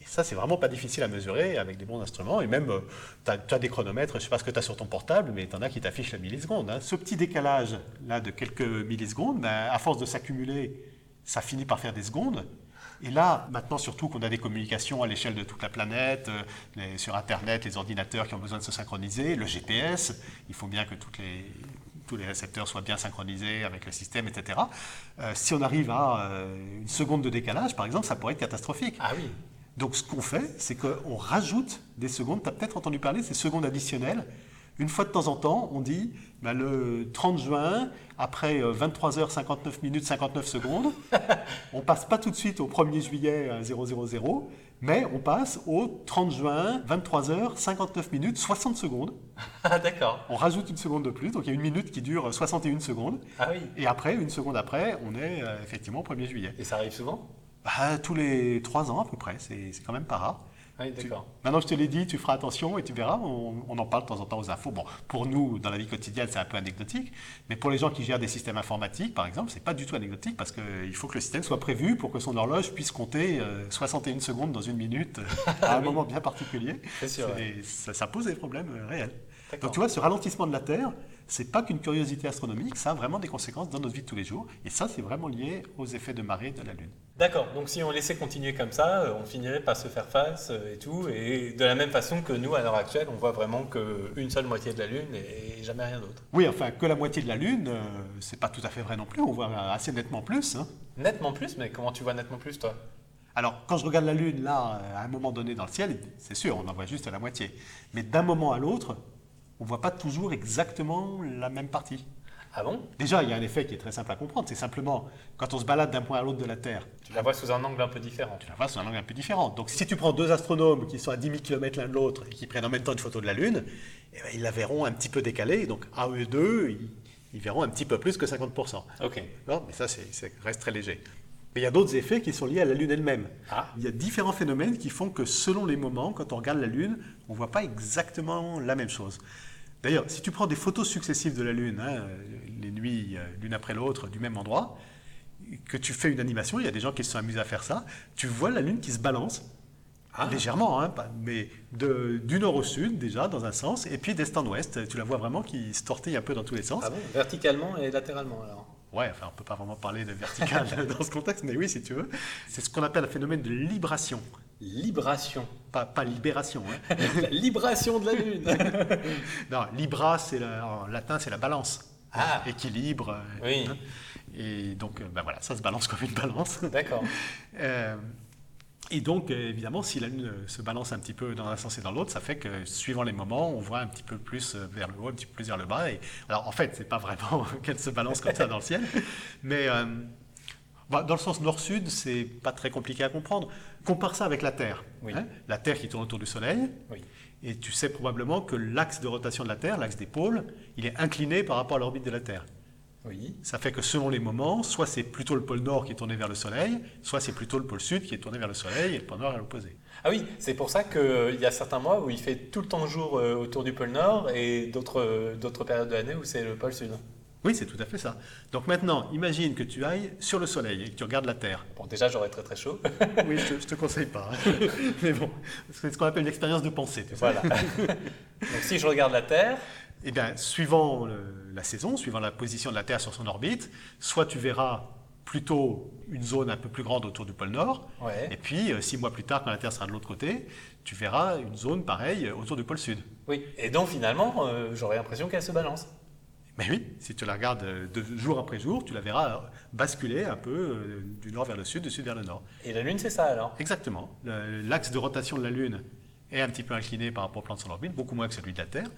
Et ça, c'est vraiment pas difficile à mesurer avec des bons instruments. Et même, tu as, des chronomètres, je sais pas ce que tu as sur ton portable, mais tu en as qui t'affichent la milliseconde. hein. Ce petit décalage là de quelques millisecondes, ben, à force de s'accumuler, ça finit par faire des secondes. Et là, maintenant, surtout qu'on a des communications à l'échelle de toute la planète, euh, les- sur Internet, les ordinateurs qui ont besoin de se synchroniser, le GPS, il faut bien que toutes les, tous les récepteurs soient bien synchronisés avec le système, etc. Euh, si on arrive à euh, une seconde de décalage, par exemple, ça pourrait être catastrophique. Ah oui. Donc ce qu'on fait, c'est qu'on rajoute des secondes. Tu as peut-être entendu parler de ces secondes additionnelles. Une fois de temps en temps, on dit bah, le 30 juin, après 23h59 minutes 59 secondes, on passe pas tout de suite au 1er juillet euh, 000, mais on passe au 30 juin, 23h59 minutes 60 secondes. Ah d'accord. On rajoute une seconde de plus, donc il y a une minute qui dure 61 secondes. Ah oui. Et après, une seconde après, on est euh, effectivement au 1er juillet. Et ça arrive souvent? Bah, tous les 3 ans à peu près, c'est quand même pas rare. Ah Oui, Tu- d'accord. Maintenant, je te l'ai dit, tu feras attention et tu verras, on, on en parle de temps en temps aux infos. Bon, pour nous, dans la vie quotidienne, c'est un peu anecdotique, mais pour les gens qui gèrent des systèmes informatiques, par exemple, c'est pas du tout anecdotique parce qu'il faut que le système soit prévu pour que son horloge puisse compter euh, 61 secondes dans une minute euh, à un moment bien particulier. C'est sûr, ouais. Ça, ça pose des problèmes euh, réels. Donc tu vois, ce ralentissement de la Terre, c'est pas qu'une curiosité astronomique, ça a vraiment des conséquences dans notre vie de tous les jours, et ça, c'est vraiment lié aux effets de marée de la Lune. D'accord, donc si on laissait continuer comme ça, euh, on finirait par se faire face euh, et tout, et de la même façon que nous, à l'heure actuelle, on voit vraiment qu'une seule moitié de la Lune et jamais rien d'autre. Oui, enfin, que la moitié de la Lune, euh, c'est pas tout à fait vrai non plus, on voit assez nettement plus. hein. Nettement plus, mais comment tu vois nettement plus, toi? Alors, quand je regarde la Lune, là, à un moment donné dans le ciel, c'est sûr, on en voit juste à la moitié. Mais d'un moment à l'autre, on voit pas toujours exactement la même partie. Ah bon? Déjà, il y a un effet qui est très simple à comprendre. C'est simplement, quand on se balade d'un point à l'autre de la Terre, Tu la vois sous un angle un peu différent. tu la vois sous un angle un peu différent. Donc si tu prends deux astronomes qui sont à 10 000 km l'un de l'autre et qui prennent en même temps une photo de la Lune, eh ben, ils la verront un petit peu décalée. Donc à eux deux, ils, ils verront un petit peu plus que 50%. Ok. Non, mais ça, c'est- ça reste très léger. Mais il y a d'autres effets qui sont liés à la Lune elle-même. Ah. Il y a différents phénomènes qui font que selon les moments, quand on regarde la Lune, on ne voit pas exactement la même chose. D'ailleurs, si tu prends des photos successives de la Lune, hein, les nuits euh, l'une après l'autre du même endroit, que tu fais une animation, il y a des gens qui se sont amusés à faire ça, tu vois la Lune qui se balance. Ah. Légèrement, hein, mais de- du nord au sud déjà dans un sens, et puis d'est en ouest, tu la vois vraiment qui se tortille un peu dans tous les sens. Ah bon Verticalement et latéralement alors Ouais, enfin, on peut pas vraiment parler de vertical dans ce contexte, mais oui, si tu veux. C'est ce qu'on appelle un phénomène de libration, Libration. pas, pas libération. hein. la libration de la Lune non, libra, c'est la- en latin, c'est la balance. Ah. Équilibre. Oui. hein. Et donc, euh, ben voilà, ça se balance comme une balance. D'accord. Euh, et donc, euh, évidemment, si la Lune se balance un petit peu dans un sens et dans l'autre, ça fait que suivant les moments, on voit un petit peu plus vers le haut, un petit peu plus vers le bas. Et, alors, en fait, c'est pas vraiment qu'elle se balance comme ça dans le ciel, mais euh, bah, dans le sens nord-sud, c'est pas très compliqué à comprendre. Compare ça avec la Terre. Oui. hein. la Terre qui tourne autour du Soleil, Oui. et tu sais probablement que l'axe de rotation de la Terre, l'axe des pôles, il est incliné par rapport à l'orbite de la Terre. Oui. Ça fait que selon les moments, soit c'est plutôt le pôle nord qui est tourné vers le Soleil, soit c'est plutôt le pôle sud qui est tourné vers le Soleil, et le pôle nord est à l'opposé. Ah oui, c'est pour ça qu'il y a certains mois où il fait tout le temps jour euh, autour du pôle Nord et d'autres euh, d'autres périodes de l'année où c'est le pôle Sud. Oui, c'est tout à fait ça. Donc maintenant, imagine que tu ailles sur le Soleil et que tu regardes la Terre. Bon, déjà, j'aurais très très chaud. Oui, je te, je te conseille pas. Mais bon, c'est ce qu'on appelle une expérience de pensée. tu sais. voilà. Donc si je regarde la Terre, Eh bien, suivant le- la saison, suivant la position de la Terre sur son orbite, soit tu verras plutôt une zone un peu plus grande autour du pôle Nord, ouais. et puis euh, six mois plus tard, quand la Terre sera de l'autre côté, tu verras une zone pareille autour du pôle Sud. Oui. Et donc finalement, euh, j'aurais l'impression qu'elle se balance. Mais oui, si tu la regardes euh, de jour après jour, tu la verras basculer un peu euh, du nord vers le sud, du sud vers le nord. Et la Lune, c'est ça alors? Exactement. L'axe de rotation de la Lune est un petit peu incliné par rapport au plan de son orbite, beaucoup moins que celui de la Terre.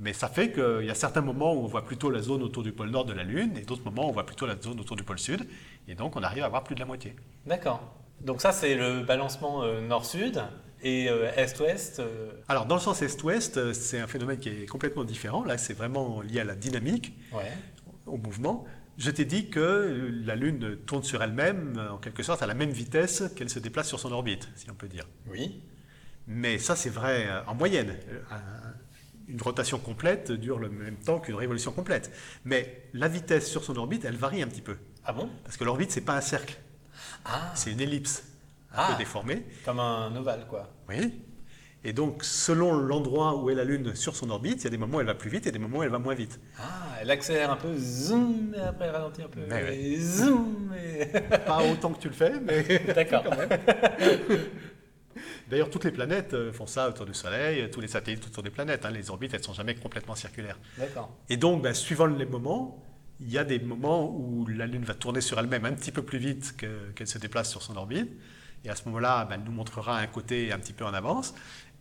Mais ça fait qu'il y a certains moments où on voit plutôt la zone autour du pôle nord de la Lune, et d'autres moments où on voit plutôt la zone autour du pôle sud. Et donc on arrive à voir plus de la moitié. D'accord. Donc ça, c'est le balancement euh, nord-sud et euh, est-ouest. euh, Alors dans le sens est-ouest, euh, c'est un phénomène qui est complètement différent. Là, c'est vraiment lié à la dynamique, ouais. au mouvement. Je t'ai dit que la Lune tourne sur elle-même, en quelque sorte, à la même vitesse qu'elle se déplace sur son orbite, si on peut dire. Oui. Mais ça, c'est vrai en moyenne. Un- Une rotation complète dure le même temps qu'une révolution complète. Mais la vitesse sur son orbite, elle varie un petit peu. Ah bon? Parce que l'orbite, c'est pas un cercle, Ah, c'est une ellipse un Ah. peu déformée. comme un ovale, quoi. Oui. Et donc, selon l'endroit où est la Lune sur son orbite, il y a des moments où elle va plus vite et des moments où elle va moins vite. Ah, elle accélère un peu, zoom, et après elle ralentit un peu, Mais et zoom, et... Pas autant que tu le fais, mais D'accord. d'ailleurs, toutes les planètes euh, font ça autour du Soleil, tous les satellites autour des planètes. hein. Les orbites, elles sont jamais complètement circulaires. D'accord. Et donc, ben, suivant les moments, il y a des moments où la Lune va tourner sur elle-même un petit peu plus vite que- qu'elle se déplace sur son orbite. Et à ce moment-là, ben, elle nous montrera un côté un petit peu en avance.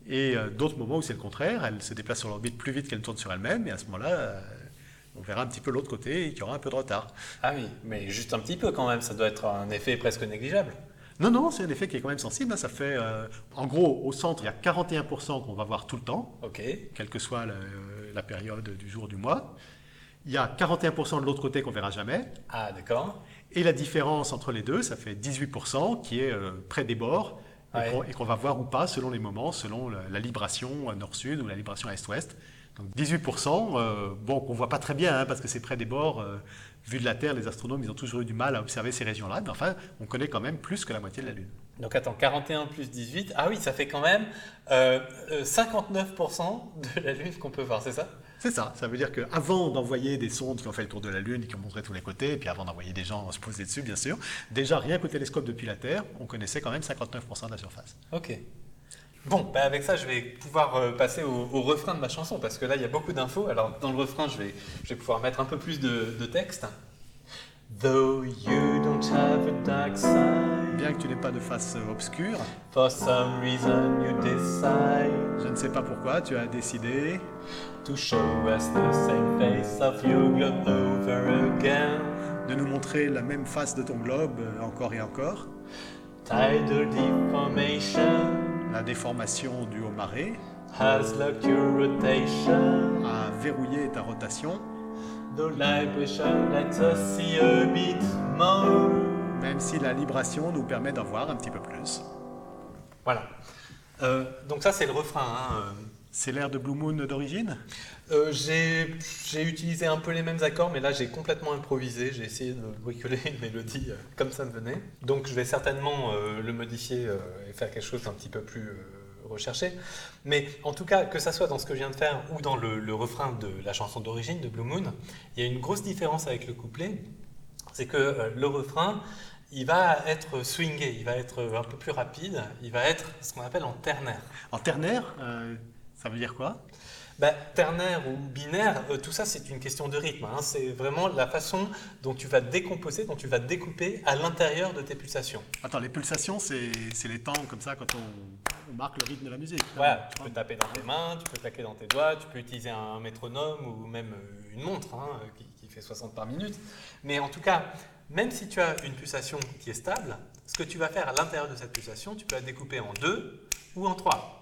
Et euh, d'autres moments où c'est le contraire, elle se déplace sur l'orbite plus vite qu'elle tourne sur elle-même. Et à ce moment-là, euh, on verra un petit peu l'autre côté et qu'il y aura un peu de retard. Ah oui, mais juste un petit peu quand même, ça doit être un effet presque négligeable. Non, non, c'est un effet qui est quand même sensible. hein. Ça fait, euh, en gros, au centre, il y a 41% qu'on va voir tout le temps. Ok. quelle que soit la, la période du jour, du mois. Il y a 41% de l'autre côté qu'on verra jamais. Ah d'accord. Et la différence entre les deux, ça fait 18% qui est euh, près des bords et Ouais. qu'on- et qu'on va voir ou pas selon les moments, selon la, la libration nord-sud ou la libration est-ouest. Donc 18%, euh, bon, qu'on voit pas très bien hein, parce que c'est près des bords. euh, vu de la Terre, les astronomes, ils ont toujours eu du mal à observer ces régions-là. Mais enfin, on connaît quand même plus que la moitié de la Lune. Donc attends, 41 plus 18, ah oui, ça fait quand même euh, euh, 59% de la Lune qu'on peut voir, c'est ça? C'est ça, ça veut dire qu'avant d'envoyer des sondes qui ont fait le tour de la Lune et qui ont montré tous les côtés, et puis avant d'envoyer des gens se poser dessus, bien sûr, déjà rien qu'au télescope depuis la Terre, on connaissait quand même 59% de la surface. Ok. Bon, bah avec ça, je vais pouvoir euh, passer au, au refrain de ma chanson, parce que là, il y a beaucoup d'infos. Alors, dans le refrain, je vais, je vais pouvoir mettre un peu plus de, de texte. Though you don't have a dark side, Bien que tu n'aies pas de face obscure, for some reason you decide je ne sais pas pourquoi, tu as décidé to show us the same face of your globe over again. de nous montrer la même face de ton globe euh, encore et encore. Tidal deformation La déformation due au marée has locked your rotation. a verrouillé ta rotation, The libration lets us see a bit more. même si la libration nous permet d'en voir un petit peu plus. Voilà. Euh, donc ça c'est le refrain. hein, C'est l'air de Blue Moon d'origine? Euh. Euh, j'ai utilisé un peu les mêmes accords, mais là j'ai complètement improvisé. J'ai essayé de bricoler une mélodie euh, comme ça me venait. Donc je vais certainement euh, le modifier euh, et faire quelque chose d'un petit peu plus recherché. Mais en tout cas, que ça soit dans ce que je viens de faire ou dans le, le refrain de la chanson d'origine de Blue Moon, il y a une grosse différence avec le couplet. C'est que euh, le refrain, il va être swingé, il va être un peu plus rapide, il va être ce qu'on appelle en ternaire. En ternaire, euh, ça veut dire quoi? Ben, ternaire ou binaire, euh, tout ça c'est une question de rythme. hein. C'est vraiment la façon dont tu vas décomposer, dont tu vas découper à l'intérieur de tes pulsations. Attends, les pulsations, c'est les temps comme ça quand on, on marque le rythme de la musique. Voilà, tu peux taper dans tes mains, tu peux claquer dans tes doigts, tu peux utiliser un métronome ou même euh, une montre hein, qui, qui fait 60 par minute. Mais en tout cas, même si tu as une pulsation qui est stable, ce que tu vas faire à l'intérieur de cette pulsation, tu peux la découper en deux ou en trois.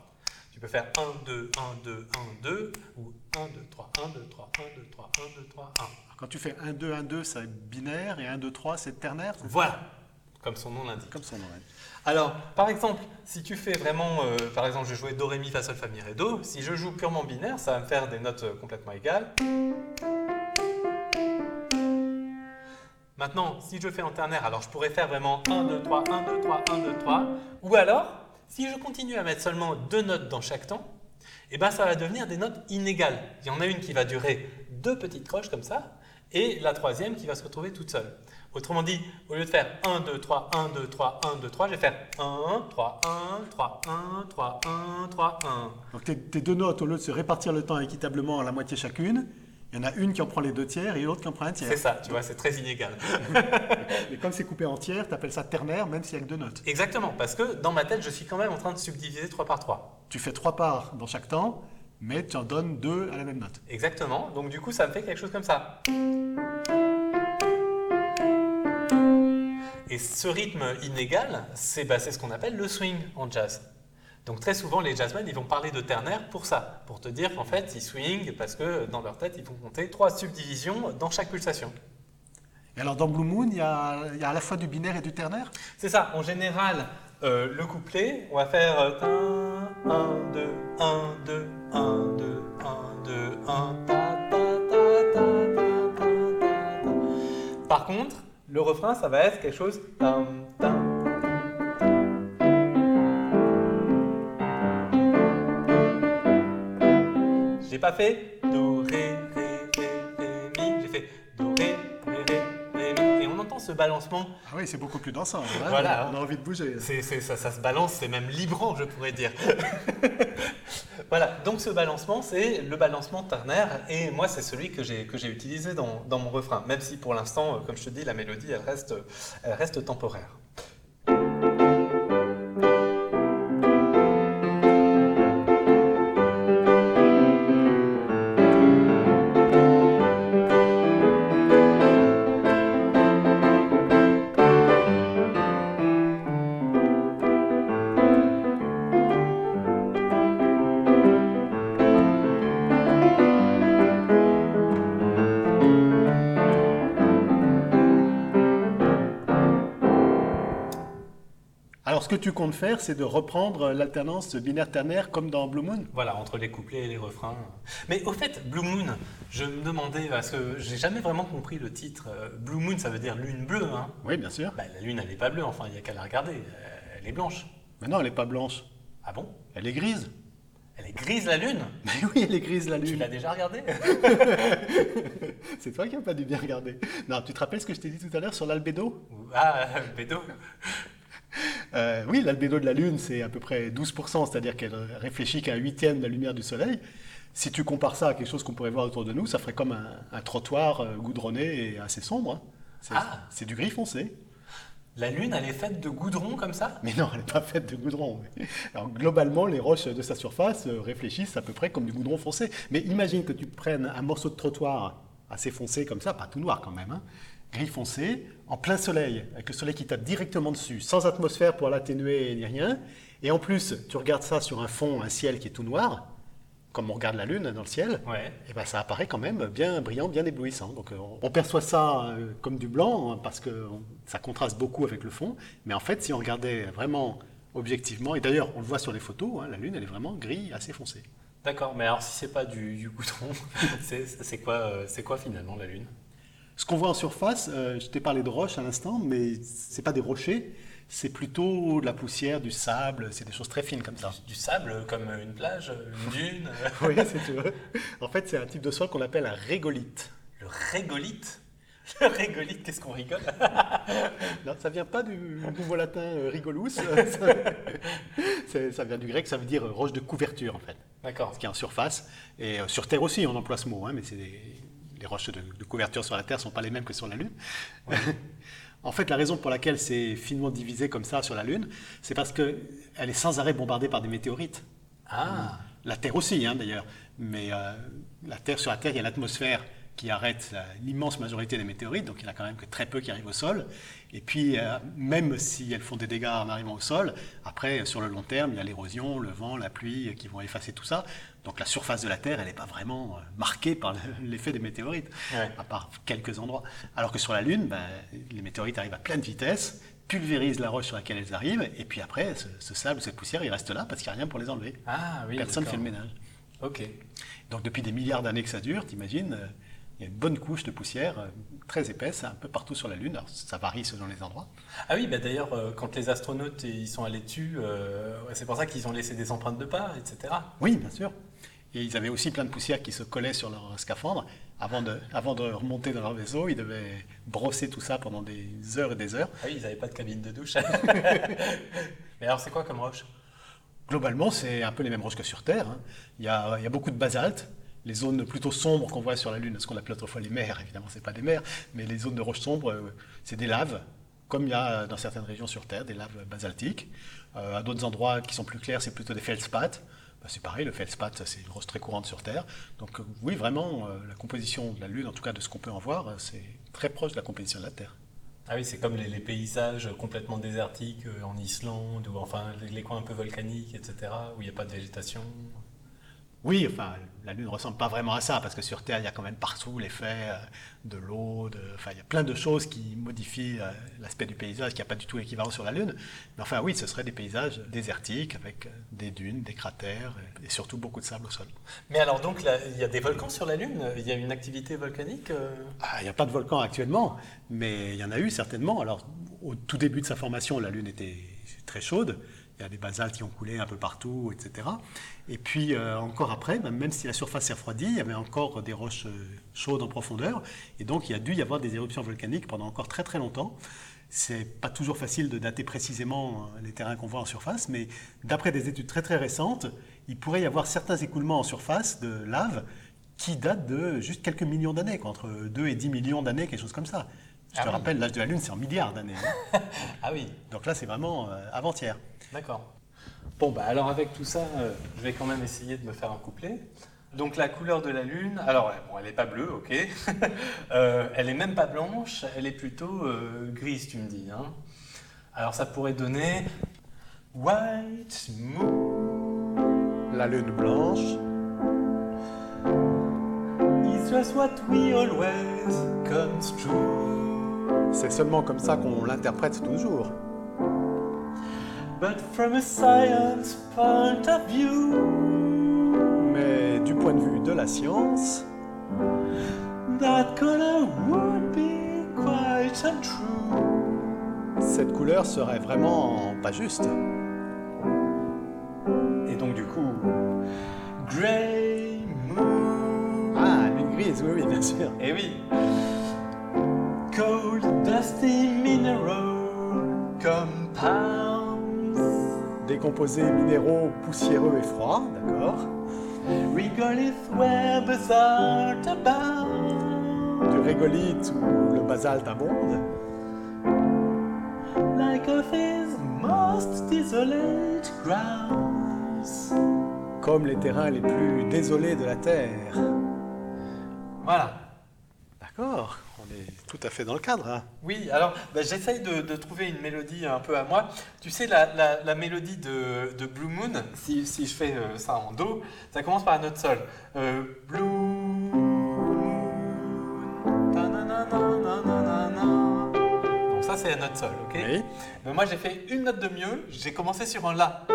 Tu peux faire 1, 2, 1, 2, 1, 2, ou 1, 2, 3, 1, 2, 3, 1, 2, 3, 1, 2, 3, 1. Quand tu fais 1, 2, 1, 2, c'est binaire, et 1, 2, 3, c'est ternaire Voilà, comme son nom l'indique. Comme son nom. ouais. Alors, par exemple, si tu fais vraiment, euh, par exemple, je jouais Do, Ré, Mi, Fa, Sol, Fa, Mi, Ré, Do, si je joue purement binaire, ça va me faire des notes euh, complètement égales. Maintenant, si je fais en ternaire, alors je pourrais faire vraiment 1, 2, 3, 1, 2, 3, 1, 2, 3. Ou alors, si je continue à mettre seulement deux notes dans chaque temps, eh ben, ça va devenir des notes inégales. Il y en a une qui va durer deux petites croches comme ça, et la troisième qui va se retrouver toute seule. Autrement dit, au lieu de faire 1, 2, 3, 1, 2, 3, 1, 2, 3, je vais faire 1, 3, 1, 3, 1, 3, 1, 3, 1. Donc tes, tes deux notes, au lieu de se répartir le temps équitablement à la moitié chacune, il y en a une qui en prend les deux tiers et l'autre qui en prend un tiers. C'est ça, tu vois, c'est très inégal. Et comme c'est coupé en tiers, tu appelles ça ternaire, même s'il n'y a que deux notes. Exactement, parce que dans ma tête, je suis quand même en train de subdiviser 3 par 3. Tu fais trois parts dans chaque temps, mais tu en donnes deux à la même note. Exactement, donc du coup, ça me fait quelque chose comme ça. Et ce rythme inégal, c'est bah, ce qu'on appelle le swing en jazz. Donc très souvent, les jazzmen, ils vont parler de ternaire pour ça, pour te dire qu'en fait, ils swingent parce que dans leur tête, ils vont compter trois subdivisions dans chaque pulsation. Et alors dans Blue Moon, il y a, il y a à la fois du binaire et du ternaire? C'est ça, en général, euh, le couplet, on va faire 1, 2, 1, 2, 1, 2, 1, 2, 1, ta, ta, ta, ta, ta, ta, ta, ta. Par contre, le refrain, ça va être quelque chose. J'ai pas fait Do, Ré, ce balancement. Ah oui, c'est beaucoup plus dansant. hein. Voilà. On a envie de bouger. C'est, c'est- ça, ça se balance, c'est même librant, je pourrais dire. voilà, donc ce balancement, c'est le balancement ternaire, et moi, c'est celui que j'ai, que j'ai utilisé dans, dans mon refrain, même si pour l'instant, euh, comme je te dis, la mélodie, elle reste, elle reste temporaire. Ce que tu comptes faire, c'est de reprendre l'alternance binaire-ternaire comme dans Blue Moon Voilà, entre les couplets et les refrains. Mais au fait, Blue Moon, je me demandais, parce que j'ai jamais vraiment compris le titre. Euh, Blue Moon, ça veut dire lune bleue, hein Oui, bien sûr. Bah, La lune, elle n'est pas bleue, enfin, il n'y a qu'à la regarder, euh, elle est blanche. Mais non, elle n'est pas blanche. Ah bon? Elle est grise. Elle est grise, la lune? Mais oui, elle est grise la Tu lune. l'as déjà regardée? C'est toi qui n'as pas dû bien regarder. Non, tu te rappelles ce que je t'ai dit tout à l'heure sur l'albédo? Ah, Bédo Euh, Oui, l'albédo de la lune, c'est à peu près 12%, c'est-à-dire qu'elle réfléchit qu'à un huitième de la lumière du soleil. Si tu compares ça à quelque chose qu'on pourrait voir autour de nous, ça ferait comme un, un trottoir euh, goudronné et assez sombre. hein. C'est Ah. c'est du gris foncé. La Lune, elle est faite de goudron comme ça? Mais non, elle n'est pas faite de goudron. Alors globalement, les roches de sa surface euh, réfléchissent à peu près comme du goudron foncé. Mais imagine que tu prennes un morceau de trottoir assez foncé comme ça, pas tout noir quand même, hein, gris foncé, en plein soleil, avec le soleil qui tape directement dessus, sans atmosphère pour l'atténuer ni rien. Et en plus, tu regardes ça sur un fond, un ciel qui est tout noir, comme on regarde la lune dans le ciel. Ouais. Et ben ça apparaît quand même bien brillant, bien éblouissant. Donc euh, on perçoit ça euh, comme du blanc hein, parce que ça contraste beaucoup avec le fond. Mais en fait, si on regardait vraiment objectivement, et d'ailleurs on le voit sur les photos, hein, la lune elle est vraiment gris assez foncé. D'accord, mais alors si c'est pas du, du goudron, c'est quoi, euh, c'est quoi finalement la Lune? Ce qu'on voit en surface, euh, je t'ai parlé de roches à l'instant, mais c'est pas des rochers, c'est plutôt de la poussière, du sable, c'est des choses très fines comme ça. Du sable comme une plage, une dune oui, si tu veux. En fait, c'est un type de sol qu'on appelle un régolithe. Le régolithe? Le régolithe, qu'est-ce qu'on rigole? Non, ça vient pas du nouveau latin euh, rigolus, ça, vient du grec, ça veut dire roche de couverture en fait, D'accord. ce qui est en surface. Et euh, sur Terre aussi, on emploie ce mot, hein, mais c'est des- les roches de, de couverture sur la Terre sont pas les mêmes que sur la Lune. en fait, la raison pour laquelle c'est finement divisé comme ça sur la Lune, c'est parce qu'elle est sans arrêt bombardée par des météorites. Ah, La Terre aussi, hein, d'ailleurs. Mais euh, la Terre, sur la Terre, il y a l'atmosphère qui arrête l'immense majorité des météorites, donc il n'y en a quand même que très peu qui arrivent au sol. Et puis, euh, même si elles font des dégâts en arrivant au sol, après, sur le long terme, il y a l'érosion, le vent, la pluie qui vont effacer tout ça. Donc la surface de la Terre, elle n'est pas vraiment euh, marquée par le- l'effet des météorites, Ouais. à part quelques endroits. Alors que sur la Lune, ben, les météorites arrivent à pleine vitesse, pulvérisent la roche sur laquelle elles arrivent, et puis après, ce, ce sable, cette poussière, il reste là parce qu'il n'y a rien pour les enlever. ah oui. Personne ne fait le ménage. Ok. Donc depuis des milliards d'années que ça dure, t'imagines, euh, il y a une bonne couche de poussière euh, très épaisse un peu partout sur la Lune. Alors ça varie selon les endroits. Ah oui, bah d'ailleurs, quand les astronautes ils sont allés dessus, euh, c'est pour ça qu'ils ont laissé des empreintes de pas, etc. Oui, bien sûr. Et ils avaient aussi plein de poussière qui se collait sur leur scaphandre. Avant de, avant de remonter dans leur vaisseau, ils devaient brosser tout ça pendant des heures et des heures. Ah oui, ils n'avaient pas de cabine de douche. Mais alors, c'est quoi comme roche? Globalement, c'est un peu les mêmes roches que sur Terre. hein. Il, y a, il y a beaucoup de basalte. Les zones plutôt sombres qu'on voit sur la Lune, ce qu'on appelait autrefois les mers, évidemment, c'est pas des mers, mais les zones de roches sombres, euh, c'est des laves, comme il y a dans certaines régions sur Terre, des laves basaltiques. Euh, à d'autres endroits qui sont plus clairs, c'est plutôt des feldspaths. Bah, c'est pareil, le feldspath, c'est une roche très courante sur Terre. Donc euh, oui, vraiment, euh, la composition de la Lune, en tout cas de ce qu'on peut en voir, euh, c'est très proche de la composition de la Terre. Ah oui, c'est comme les, paysages complètement désertiques en Islande, ou enfin les, les coins un peu volcaniques, etc., où il n'y a pas de végétation. Oui, enfin, la Lune ne ressemble pas vraiment à ça, parce que sur Terre, il y a quand même partout l'effet euh, de l'eau, de... enfin, il y a plein de choses qui modifient euh, l'aspect du paysage, qui n'a pas du tout l'équivalent sur la Lune. Mais enfin, oui, ce seraient des paysages désertiques, avec euh, des dunes, des cratères, et- surtout beaucoup de sable au sol. Mais alors donc, là, il y a des volcans sur la Lune? Il y a une activité volcanique Ah, il n'y a pas de volcan actuellement, mais il y en a eu certainement. Alors, au tout début de sa formation, la Lune était très chaude. Il y a des basaltes qui ont coulé un peu partout, etc. Et puis, euh, encore après, même si la surface s'est refroidie, il y avait encore des roches euh, chaudes en profondeur. Et donc, il y a dû y avoir des éruptions volcaniques pendant encore très très longtemps. C'est pas toujours facile de dater précisément euh, les terrains qu'on voit en surface, mais d'après des études très très récentes, il pourrait y avoir certains écoulements en surface de lave qui datent de juste quelques millions d'années, entre 2 et 10 millions d'années, quelque chose comme ça. Je Ah te oui. rappelle, l'âge de la Lune, c'est en milliards d'années. hein. Ah oui, Donc là, c'est vraiment euh, avant-hier. D'accord. Bon, bah alors avec tout ça, euh, je vais quand même essayer de me faire un couplet. Donc la couleur de la Lune, alors bon, elle n'est pas bleue, ok. Euh, elle est même pas blanche, elle est plutôt euh, grise, tu me dis. Hein. Alors ça pourrait donner White Moon. La Lune blanche, It's just what we always construe. c'est seulement comme ça qu'on l'interprète toujours. But from a science point of view, Mais du point de vue de la science, that color would be quite untrue. cette couleur serait vraiment pas juste. Et donc du coup, Grey Moon. Ah, lune grise, oui, oui, bien sûr. Eh oui. Cold, dusty mineral compounds. Des composés minéraux poussiéreux et froids, d'accord. Regolith where bizarre abound. Du régolithe où le basalte abonde. Like Earth is most desolate grounds. Comme les terrains les plus désolés de la Terre. Voilà. D'accord, on est tout à fait dans le cadre. hein. Oui, alors bah, j'essaye de, de trouver une mélodie un peu à moi. Tu sais, la, la- la mélodie de, de Blue Moon, si, si je fais euh, ça en Do, ça commence par la note sol. Euh, Blue Moon. Donc ça, c'est la note sol, ok? Oui. Mais moi, j'ai fait une note de mieux, j'ai commencé sur un La.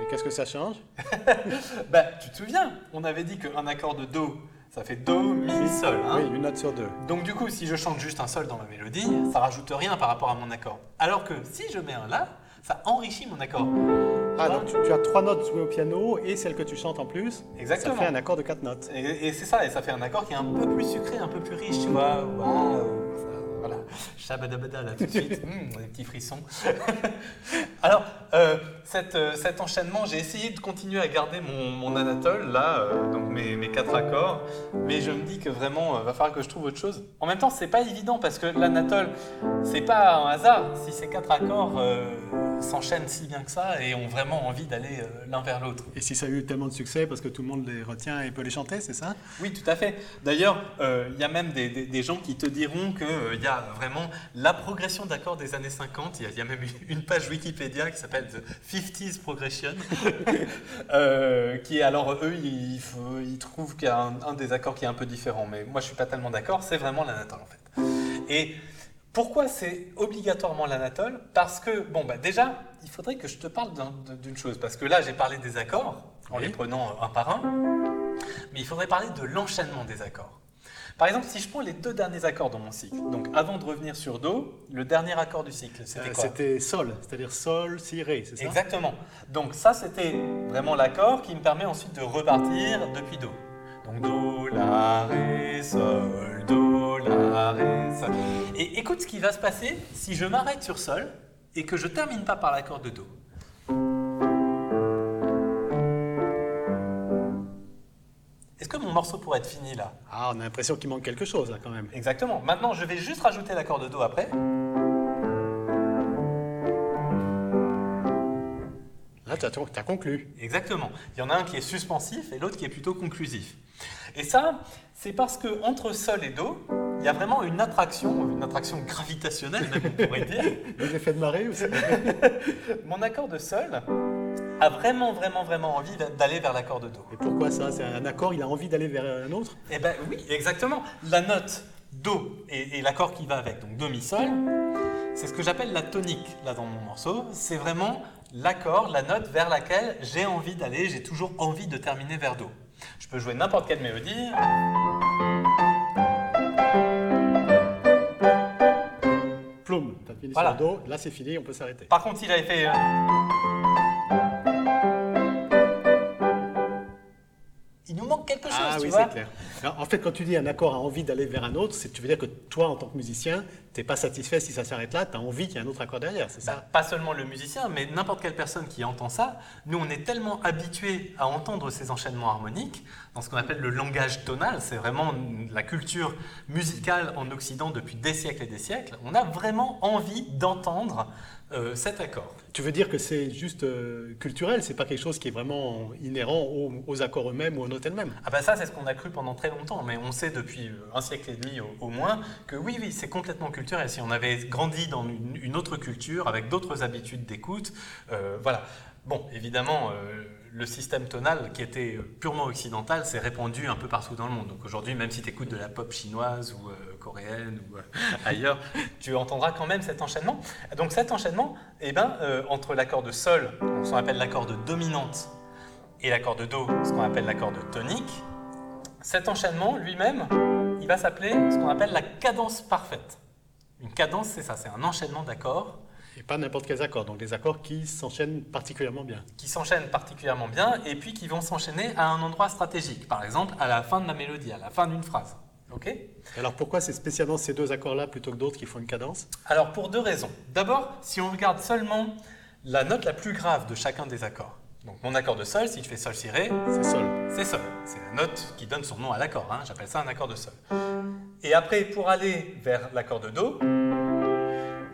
Et qu'est-ce que ça change? Bah, tu te souviens, on avait dit qu'un accord de Do, ça fait Do, Mi, Sol. hein Oui, une note sur deux. Donc du coup, si je chante juste un sol dans ma mélodie, ça rajoute rien par rapport à mon accord. Alors que si je mets un la, ça enrichit mon accord. Ah, donc tu, tu as trois notes jouées au piano et celle que tu chantes en plus. Exactement. Ça fait un accord de quatre notes. Et, et c'est ça, et ça fait un accord qui est un peu plus sucré, un peu plus riche, tu vois. Ça, voilà. Shabadabada là tout de suite, Hum, des petits frissons. Alors, euh, cet, euh, cet enchaînement, j'ai essayé de continuer à garder mon, mon anatole là, euh, donc mes, mes quatre accords, mais je me dis que vraiment, va falloir que je trouve autre chose. En même temps, c'est pas évident parce que l'anatole, c'est pas un hasard si ces quatre accords s'enchaînent si bien que ça et ont vraiment envie d'aller l'un vers l'autre. Et si ça a eu tellement de succès parce que tout le monde les retient et peut les chanter, c'est ça? Oui, tout à fait. D'ailleurs, il y a même des, des- des gens qui te diront qu'il y a vraiment la progression d'accords des années 50. Il y a- il y, a même une page Wikipédia qui s'appelle The 50s Progression, euh, qui est alors eux, ils, trouvent qu'il y a un, un des accords qui est un peu différent. Mais moi, je suis pas tellement d'accord. C'est vraiment l'anatole en fait. Et pourquoi c'est obligatoirement l'anatole Parce que, bon, bah déjà, il faudrait que je te parle d'un- d'une chose. Parce que là, j'ai parlé des accords, en Oui. les prenant un par un. Mais il faudrait parler de l'enchaînement des accords. Par exemple, si je prends les deux derniers accords dans mon cycle, donc avant de revenir sur Do, le dernier accord du cycle, c'était Euh, quoi C'était sol, c'est-à-dire sol, si, ré, c'est ça Exactement. Donc ça, c'était vraiment l'accord qui me permet ensuite de repartir depuis Do. Donc Do, La, Ré, Sol, Do, La, Ré, Sol. Et écoute ce qui va se passer si je m'arrête sur Sol et que je termine pas par l'accord de Do. Est-ce que mon morceau pourrait être fini là? Ah, on a l'impression qu'il manque quelque chose là quand même. Exactement. Maintenant, je vais juste rajouter l'accord de Do après. Là, tu as, conclu. Exactement. Il y en a un qui est suspensif et l'autre qui est plutôt conclusif. Et ça, c'est parce que entre Sol et Do, il y a vraiment une attraction, une attraction gravitationnelle, même on pourrait dire. Les effets de marée aussi Mon accord de Sol a vraiment, vraiment, vraiment envie d'aller vers l'accord de Do. Et pourquoi ça? C'est un accord, il a envie d'aller vers un autre? Eh ben oui, exactement. La note Do et, et l'accord qui va avec, donc Do mi sol, c'est ce que j'appelle la tonique là dans mon morceau. C'est vraiment l'accord, la note vers laquelle j'ai envie d'aller, j'ai toujours envie de terminer vers Do. Je peux jouer n'importe quelle mélodie. Ploum, tu as fini Voilà. sur le dos, là c'est fini, on peut s'arrêter. Par contre, il avait fait. Manque quelque chose, Ah tu oui, c'est clair. Alors, en fait, quand tu dis un accord a envie d'aller vers un autre, c'est tu veux dire que toi, en tant que musicien, tu n'es pas satisfait si ça s'arrête là, tu as envie qu'il y ait un autre accord derrière, c'est Bah, ça pas seulement le musicien, mais n'importe quelle personne qui entend ça, nous on est tellement habitués à entendre ces enchaînements harmoniques, dans ce qu'on appelle le langage tonal, c'est vraiment la culture musicale en Occident depuis des siècles et des siècles, on a vraiment envie d'entendre euh, cet accord. Tu veux dire que c'est juste euh, culturel, c'est pas quelque chose qui est vraiment inhérent aux, aux accords eux-mêmes ou aux notes elles-mêmes? Ah bah ça c'est ce qu'on a cru pendant très longtemps, mais on sait depuis euh, un siècle et demi au, au moins que oui, oui, c'est complètement culturel. Si on avait grandi dans une, une autre culture, avec d'autres habitudes d'écoute, euh, voilà. Bon, évidemment, le système tonal qui était purement occidental s'est répandu un peu partout dans le monde. Donc aujourd'hui, même si tu écoutes de la pop chinoise ou coréenne ou euh, ailleurs, tu entendras quand même cet enchaînement. Donc cet enchaînement, eh ben, euh, entre l'accord de sol, ce qu'on appelle l'accord de dominante, et l'accord de Do, ce qu'on appelle l'accord de tonique, cet enchaînement lui-même, il va s'appeler ce qu'on appelle la cadence parfaite. Une cadence, c'est ça, c'est un enchaînement d'accords Et pas n'importe quels accords, donc des accords qui s'enchaînent particulièrement bien. qui s'enchaînent particulièrement bien et puis qui vont s'enchaîner à un endroit stratégique. Par exemple, à la fin de ma mélodie, à la fin d'une phrase. Ok alors pourquoi c'est spécialement ces deux accords-là plutôt que d'autres qui font une cadence? Alors pour deux raisons. D'abord, si on regarde seulement la note la plus grave de chacun des accords, Donc mon accord de sol, si je fais sol si ré, C'est sol. c'est sol. C'est la note qui donne son nom à l'accord. hein. J'appelle ça un accord de sol. Et après, pour aller vers l'accord de do,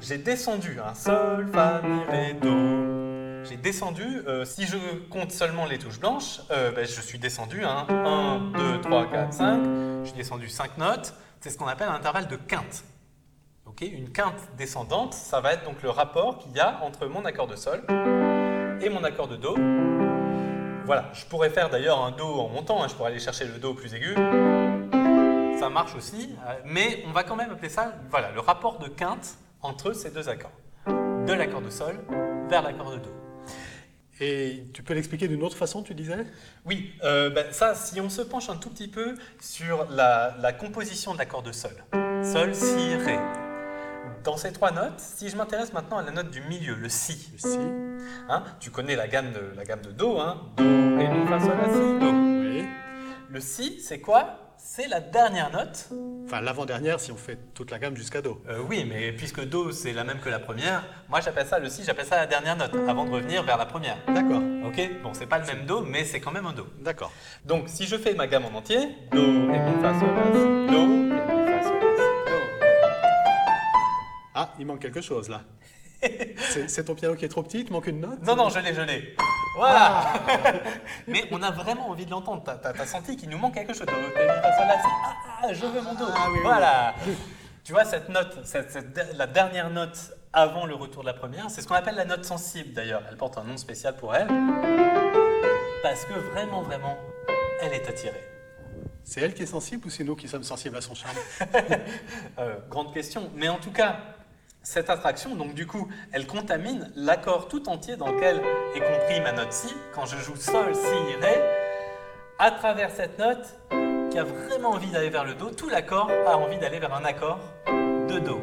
j'ai descendu un sol, fa, mi, ré, do. J'ai descendu, euh, si je compte seulement les touches blanches, euh, ben, je suis descendu un 1, 2, 3, 4, 5. Je suis descendu 5 notes. C'est ce qu'on appelle un intervalle de quinte. Une quinte descendante, ça va être donc le rapport qu'il y a entre mon accord de sol et mon accord de do. Voilà, je pourrais faire d'ailleurs un do en montant, hein, je pourrais aller chercher le do plus aigu. Ça marche aussi, euh, mais on va quand même appeler ça voilà, le rapport de quinte entre ces deux accords. De l'accord de sol vers l'accord de do. Et tu peux l'expliquer d'une autre façon, tu disais? Oui, euh, ben, ça, si on se penche un tout petit peu sur la, la composition de l'accord de sol. Sol, si, ré. Dans ces trois notes, si je m'intéresse maintenant à la note du milieu, le si, Le si. hein, tu connais la gamme de, la gamme de do, hein, do, ré, mi, fa, sol, la, si, do. Oui. Le si, c'est quoi? C'est la dernière note. Enfin, l'avant-dernière si on fait toute la gamme jusqu'à do. Euh, oui, mais puisque do c'est la même que la première, moi j'appelle ça le si, j'appelle ça la dernière note, avant de revenir vers la première. D'accord. Ok? Bon, c'est pas le même do, mais c'est quand même un do. D'accord. Donc si je fais ma gamme en entier, do, fa, sol, do, fa, sol, do. Ah, il manque quelque chose là. C'est c'est ton piano qui est trop petit, il te manque une note? Non, non, je l'ai, je l'ai. Voilà Mais on a vraiment envie de l'entendre. T'as- T'as t'as senti qu'il nous manque quelque chose. Do, ré, mi, fa, sol, la, si. Ah, ah, je veux mon do. Ah, oui, oui, voilà Tu vois, cette note, cette- la dernière note avant le retour de la première, c'est ce qu'on appelle la note sensible d'ailleurs. Elle porte un nom spécial pour elle. Parce que vraiment, vraiment, elle est attirée. C'est elle qui est sensible ou c'est nous qui sommes sensibles à son charme? Euh, grande question. Mais en tout cas, cette attraction, donc du coup, elle contamine l'accord tout entier dans lequel est compris ma note si. Quand je joue sol, si, ré, à travers cette note qui a vraiment envie d'aller vers le do, tout l'accord a envie d'aller vers un accord de do.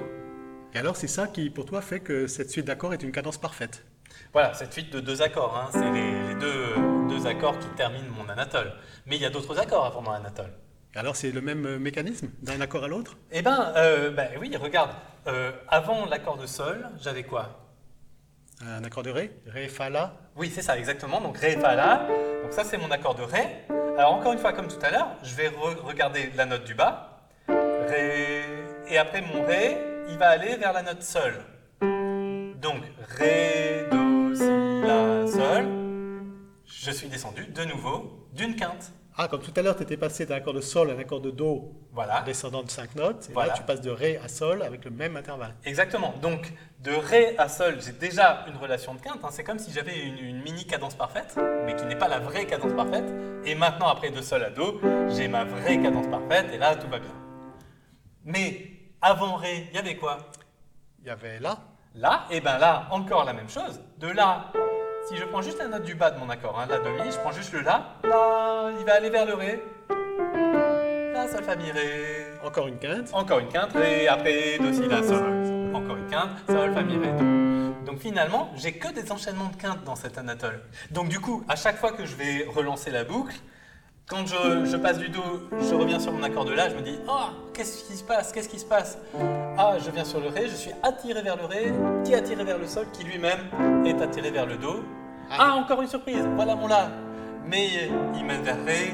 Et alors, c'est ça qui, pour toi, fait que cette suite d'accords est une cadence parfaite? Voilà, cette suite de deux accords, hein, c'est les, les deux, deux accords qui terminent mon anatole. Mais il y a d'autres accords avant mon anatole. Alors, c'est le même euh, mécanisme d'un accord à l'autre? Eh ben, euh, ben oui, regarde, euh, avant l'accord de sol, j'avais quoi? Un accord de Ré? Ré, Fa, La? Oui, c'est ça, exactement. Donc Ré, Fa, La. Donc ça, c'est mon accord de Ré. Alors encore une fois, comme tout à l'heure, je vais re- regarder la note du bas. Ré. Et après mon Ré, il va aller vers la note Sol. Donc Ré, Do, Si, La, Sol. Je suis descendu de nouveau d'une quinte. Ah, comme tout à l'heure, tu étais passé d'un accord de Sol à un accord de Do Voilà. descendant de 5 notes. Et Voilà. là, tu passes de Ré à Sol avec le même intervalle. Exactement. Donc, de Ré à Sol, j'ai déjà une relation de quinte. hein. C'est comme si j'avais une, une mini cadence parfaite, mais qui n'est pas la vraie cadence parfaite. Et maintenant, après de Sol à Do, j'ai ma vraie cadence parfaite, et là, tout va bien. Mais avant Ré, il y avait quoi? Il y avait La. Là, et bien là, encore la même chose. De là, si je prends juste la note du bas de mon accord, hein, la demi, je prends juste le La, là, il va aller vers le Ré. La, Sol, Fa, Mi, Ré. Encore une quinte. Encore une quinte, Ré, après, Do, Si, La, Sol. Encore une quinte, Sol, Fa, Mi, Ré, Do. Donc finalement, j'ai que des enchaînements de quintes dans cet anatole. Donc du coup, à chaque fois que je vais relancer la boucle, quand je, je passe du Do, je reviens sur mon accord de La, je me dis Ah, qu'est-ce qui se passe? Qu'est-ce qui se passe? Ah, je viens sur le Ré, je suis attiré vers le Ré, qui est attiré vers le Sol, qui lui-même est attiré vers le Do. Ah, encore une surprise, voilà mon La. Mais il mène vers Ré,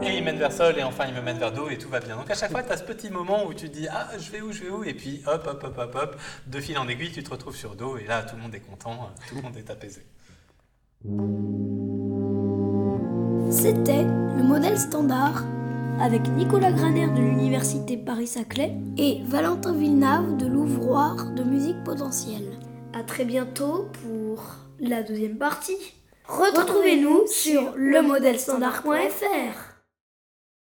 et il mène vers Sol, et enfin il me mène vers Do, et tout va bien. Donc à chaque fois, tu as ce petit moment où tu te dis Ah, je vais où, je vais où? Et puis hop, hop, hop, hop, hop, de fil en aiguille, tu te retrouves sur Do, et là, tout le monde est content, tout le monde est apaisé. C'était le modèle standard avec Nicolas Graner de l'Université Paris-Saclay et Valentin Villeneuve de l'Ouvroir de musique potentielle. À très bientôt pour la deuxième partie. Retrouvez-nous sur lemodèlestandard.fr.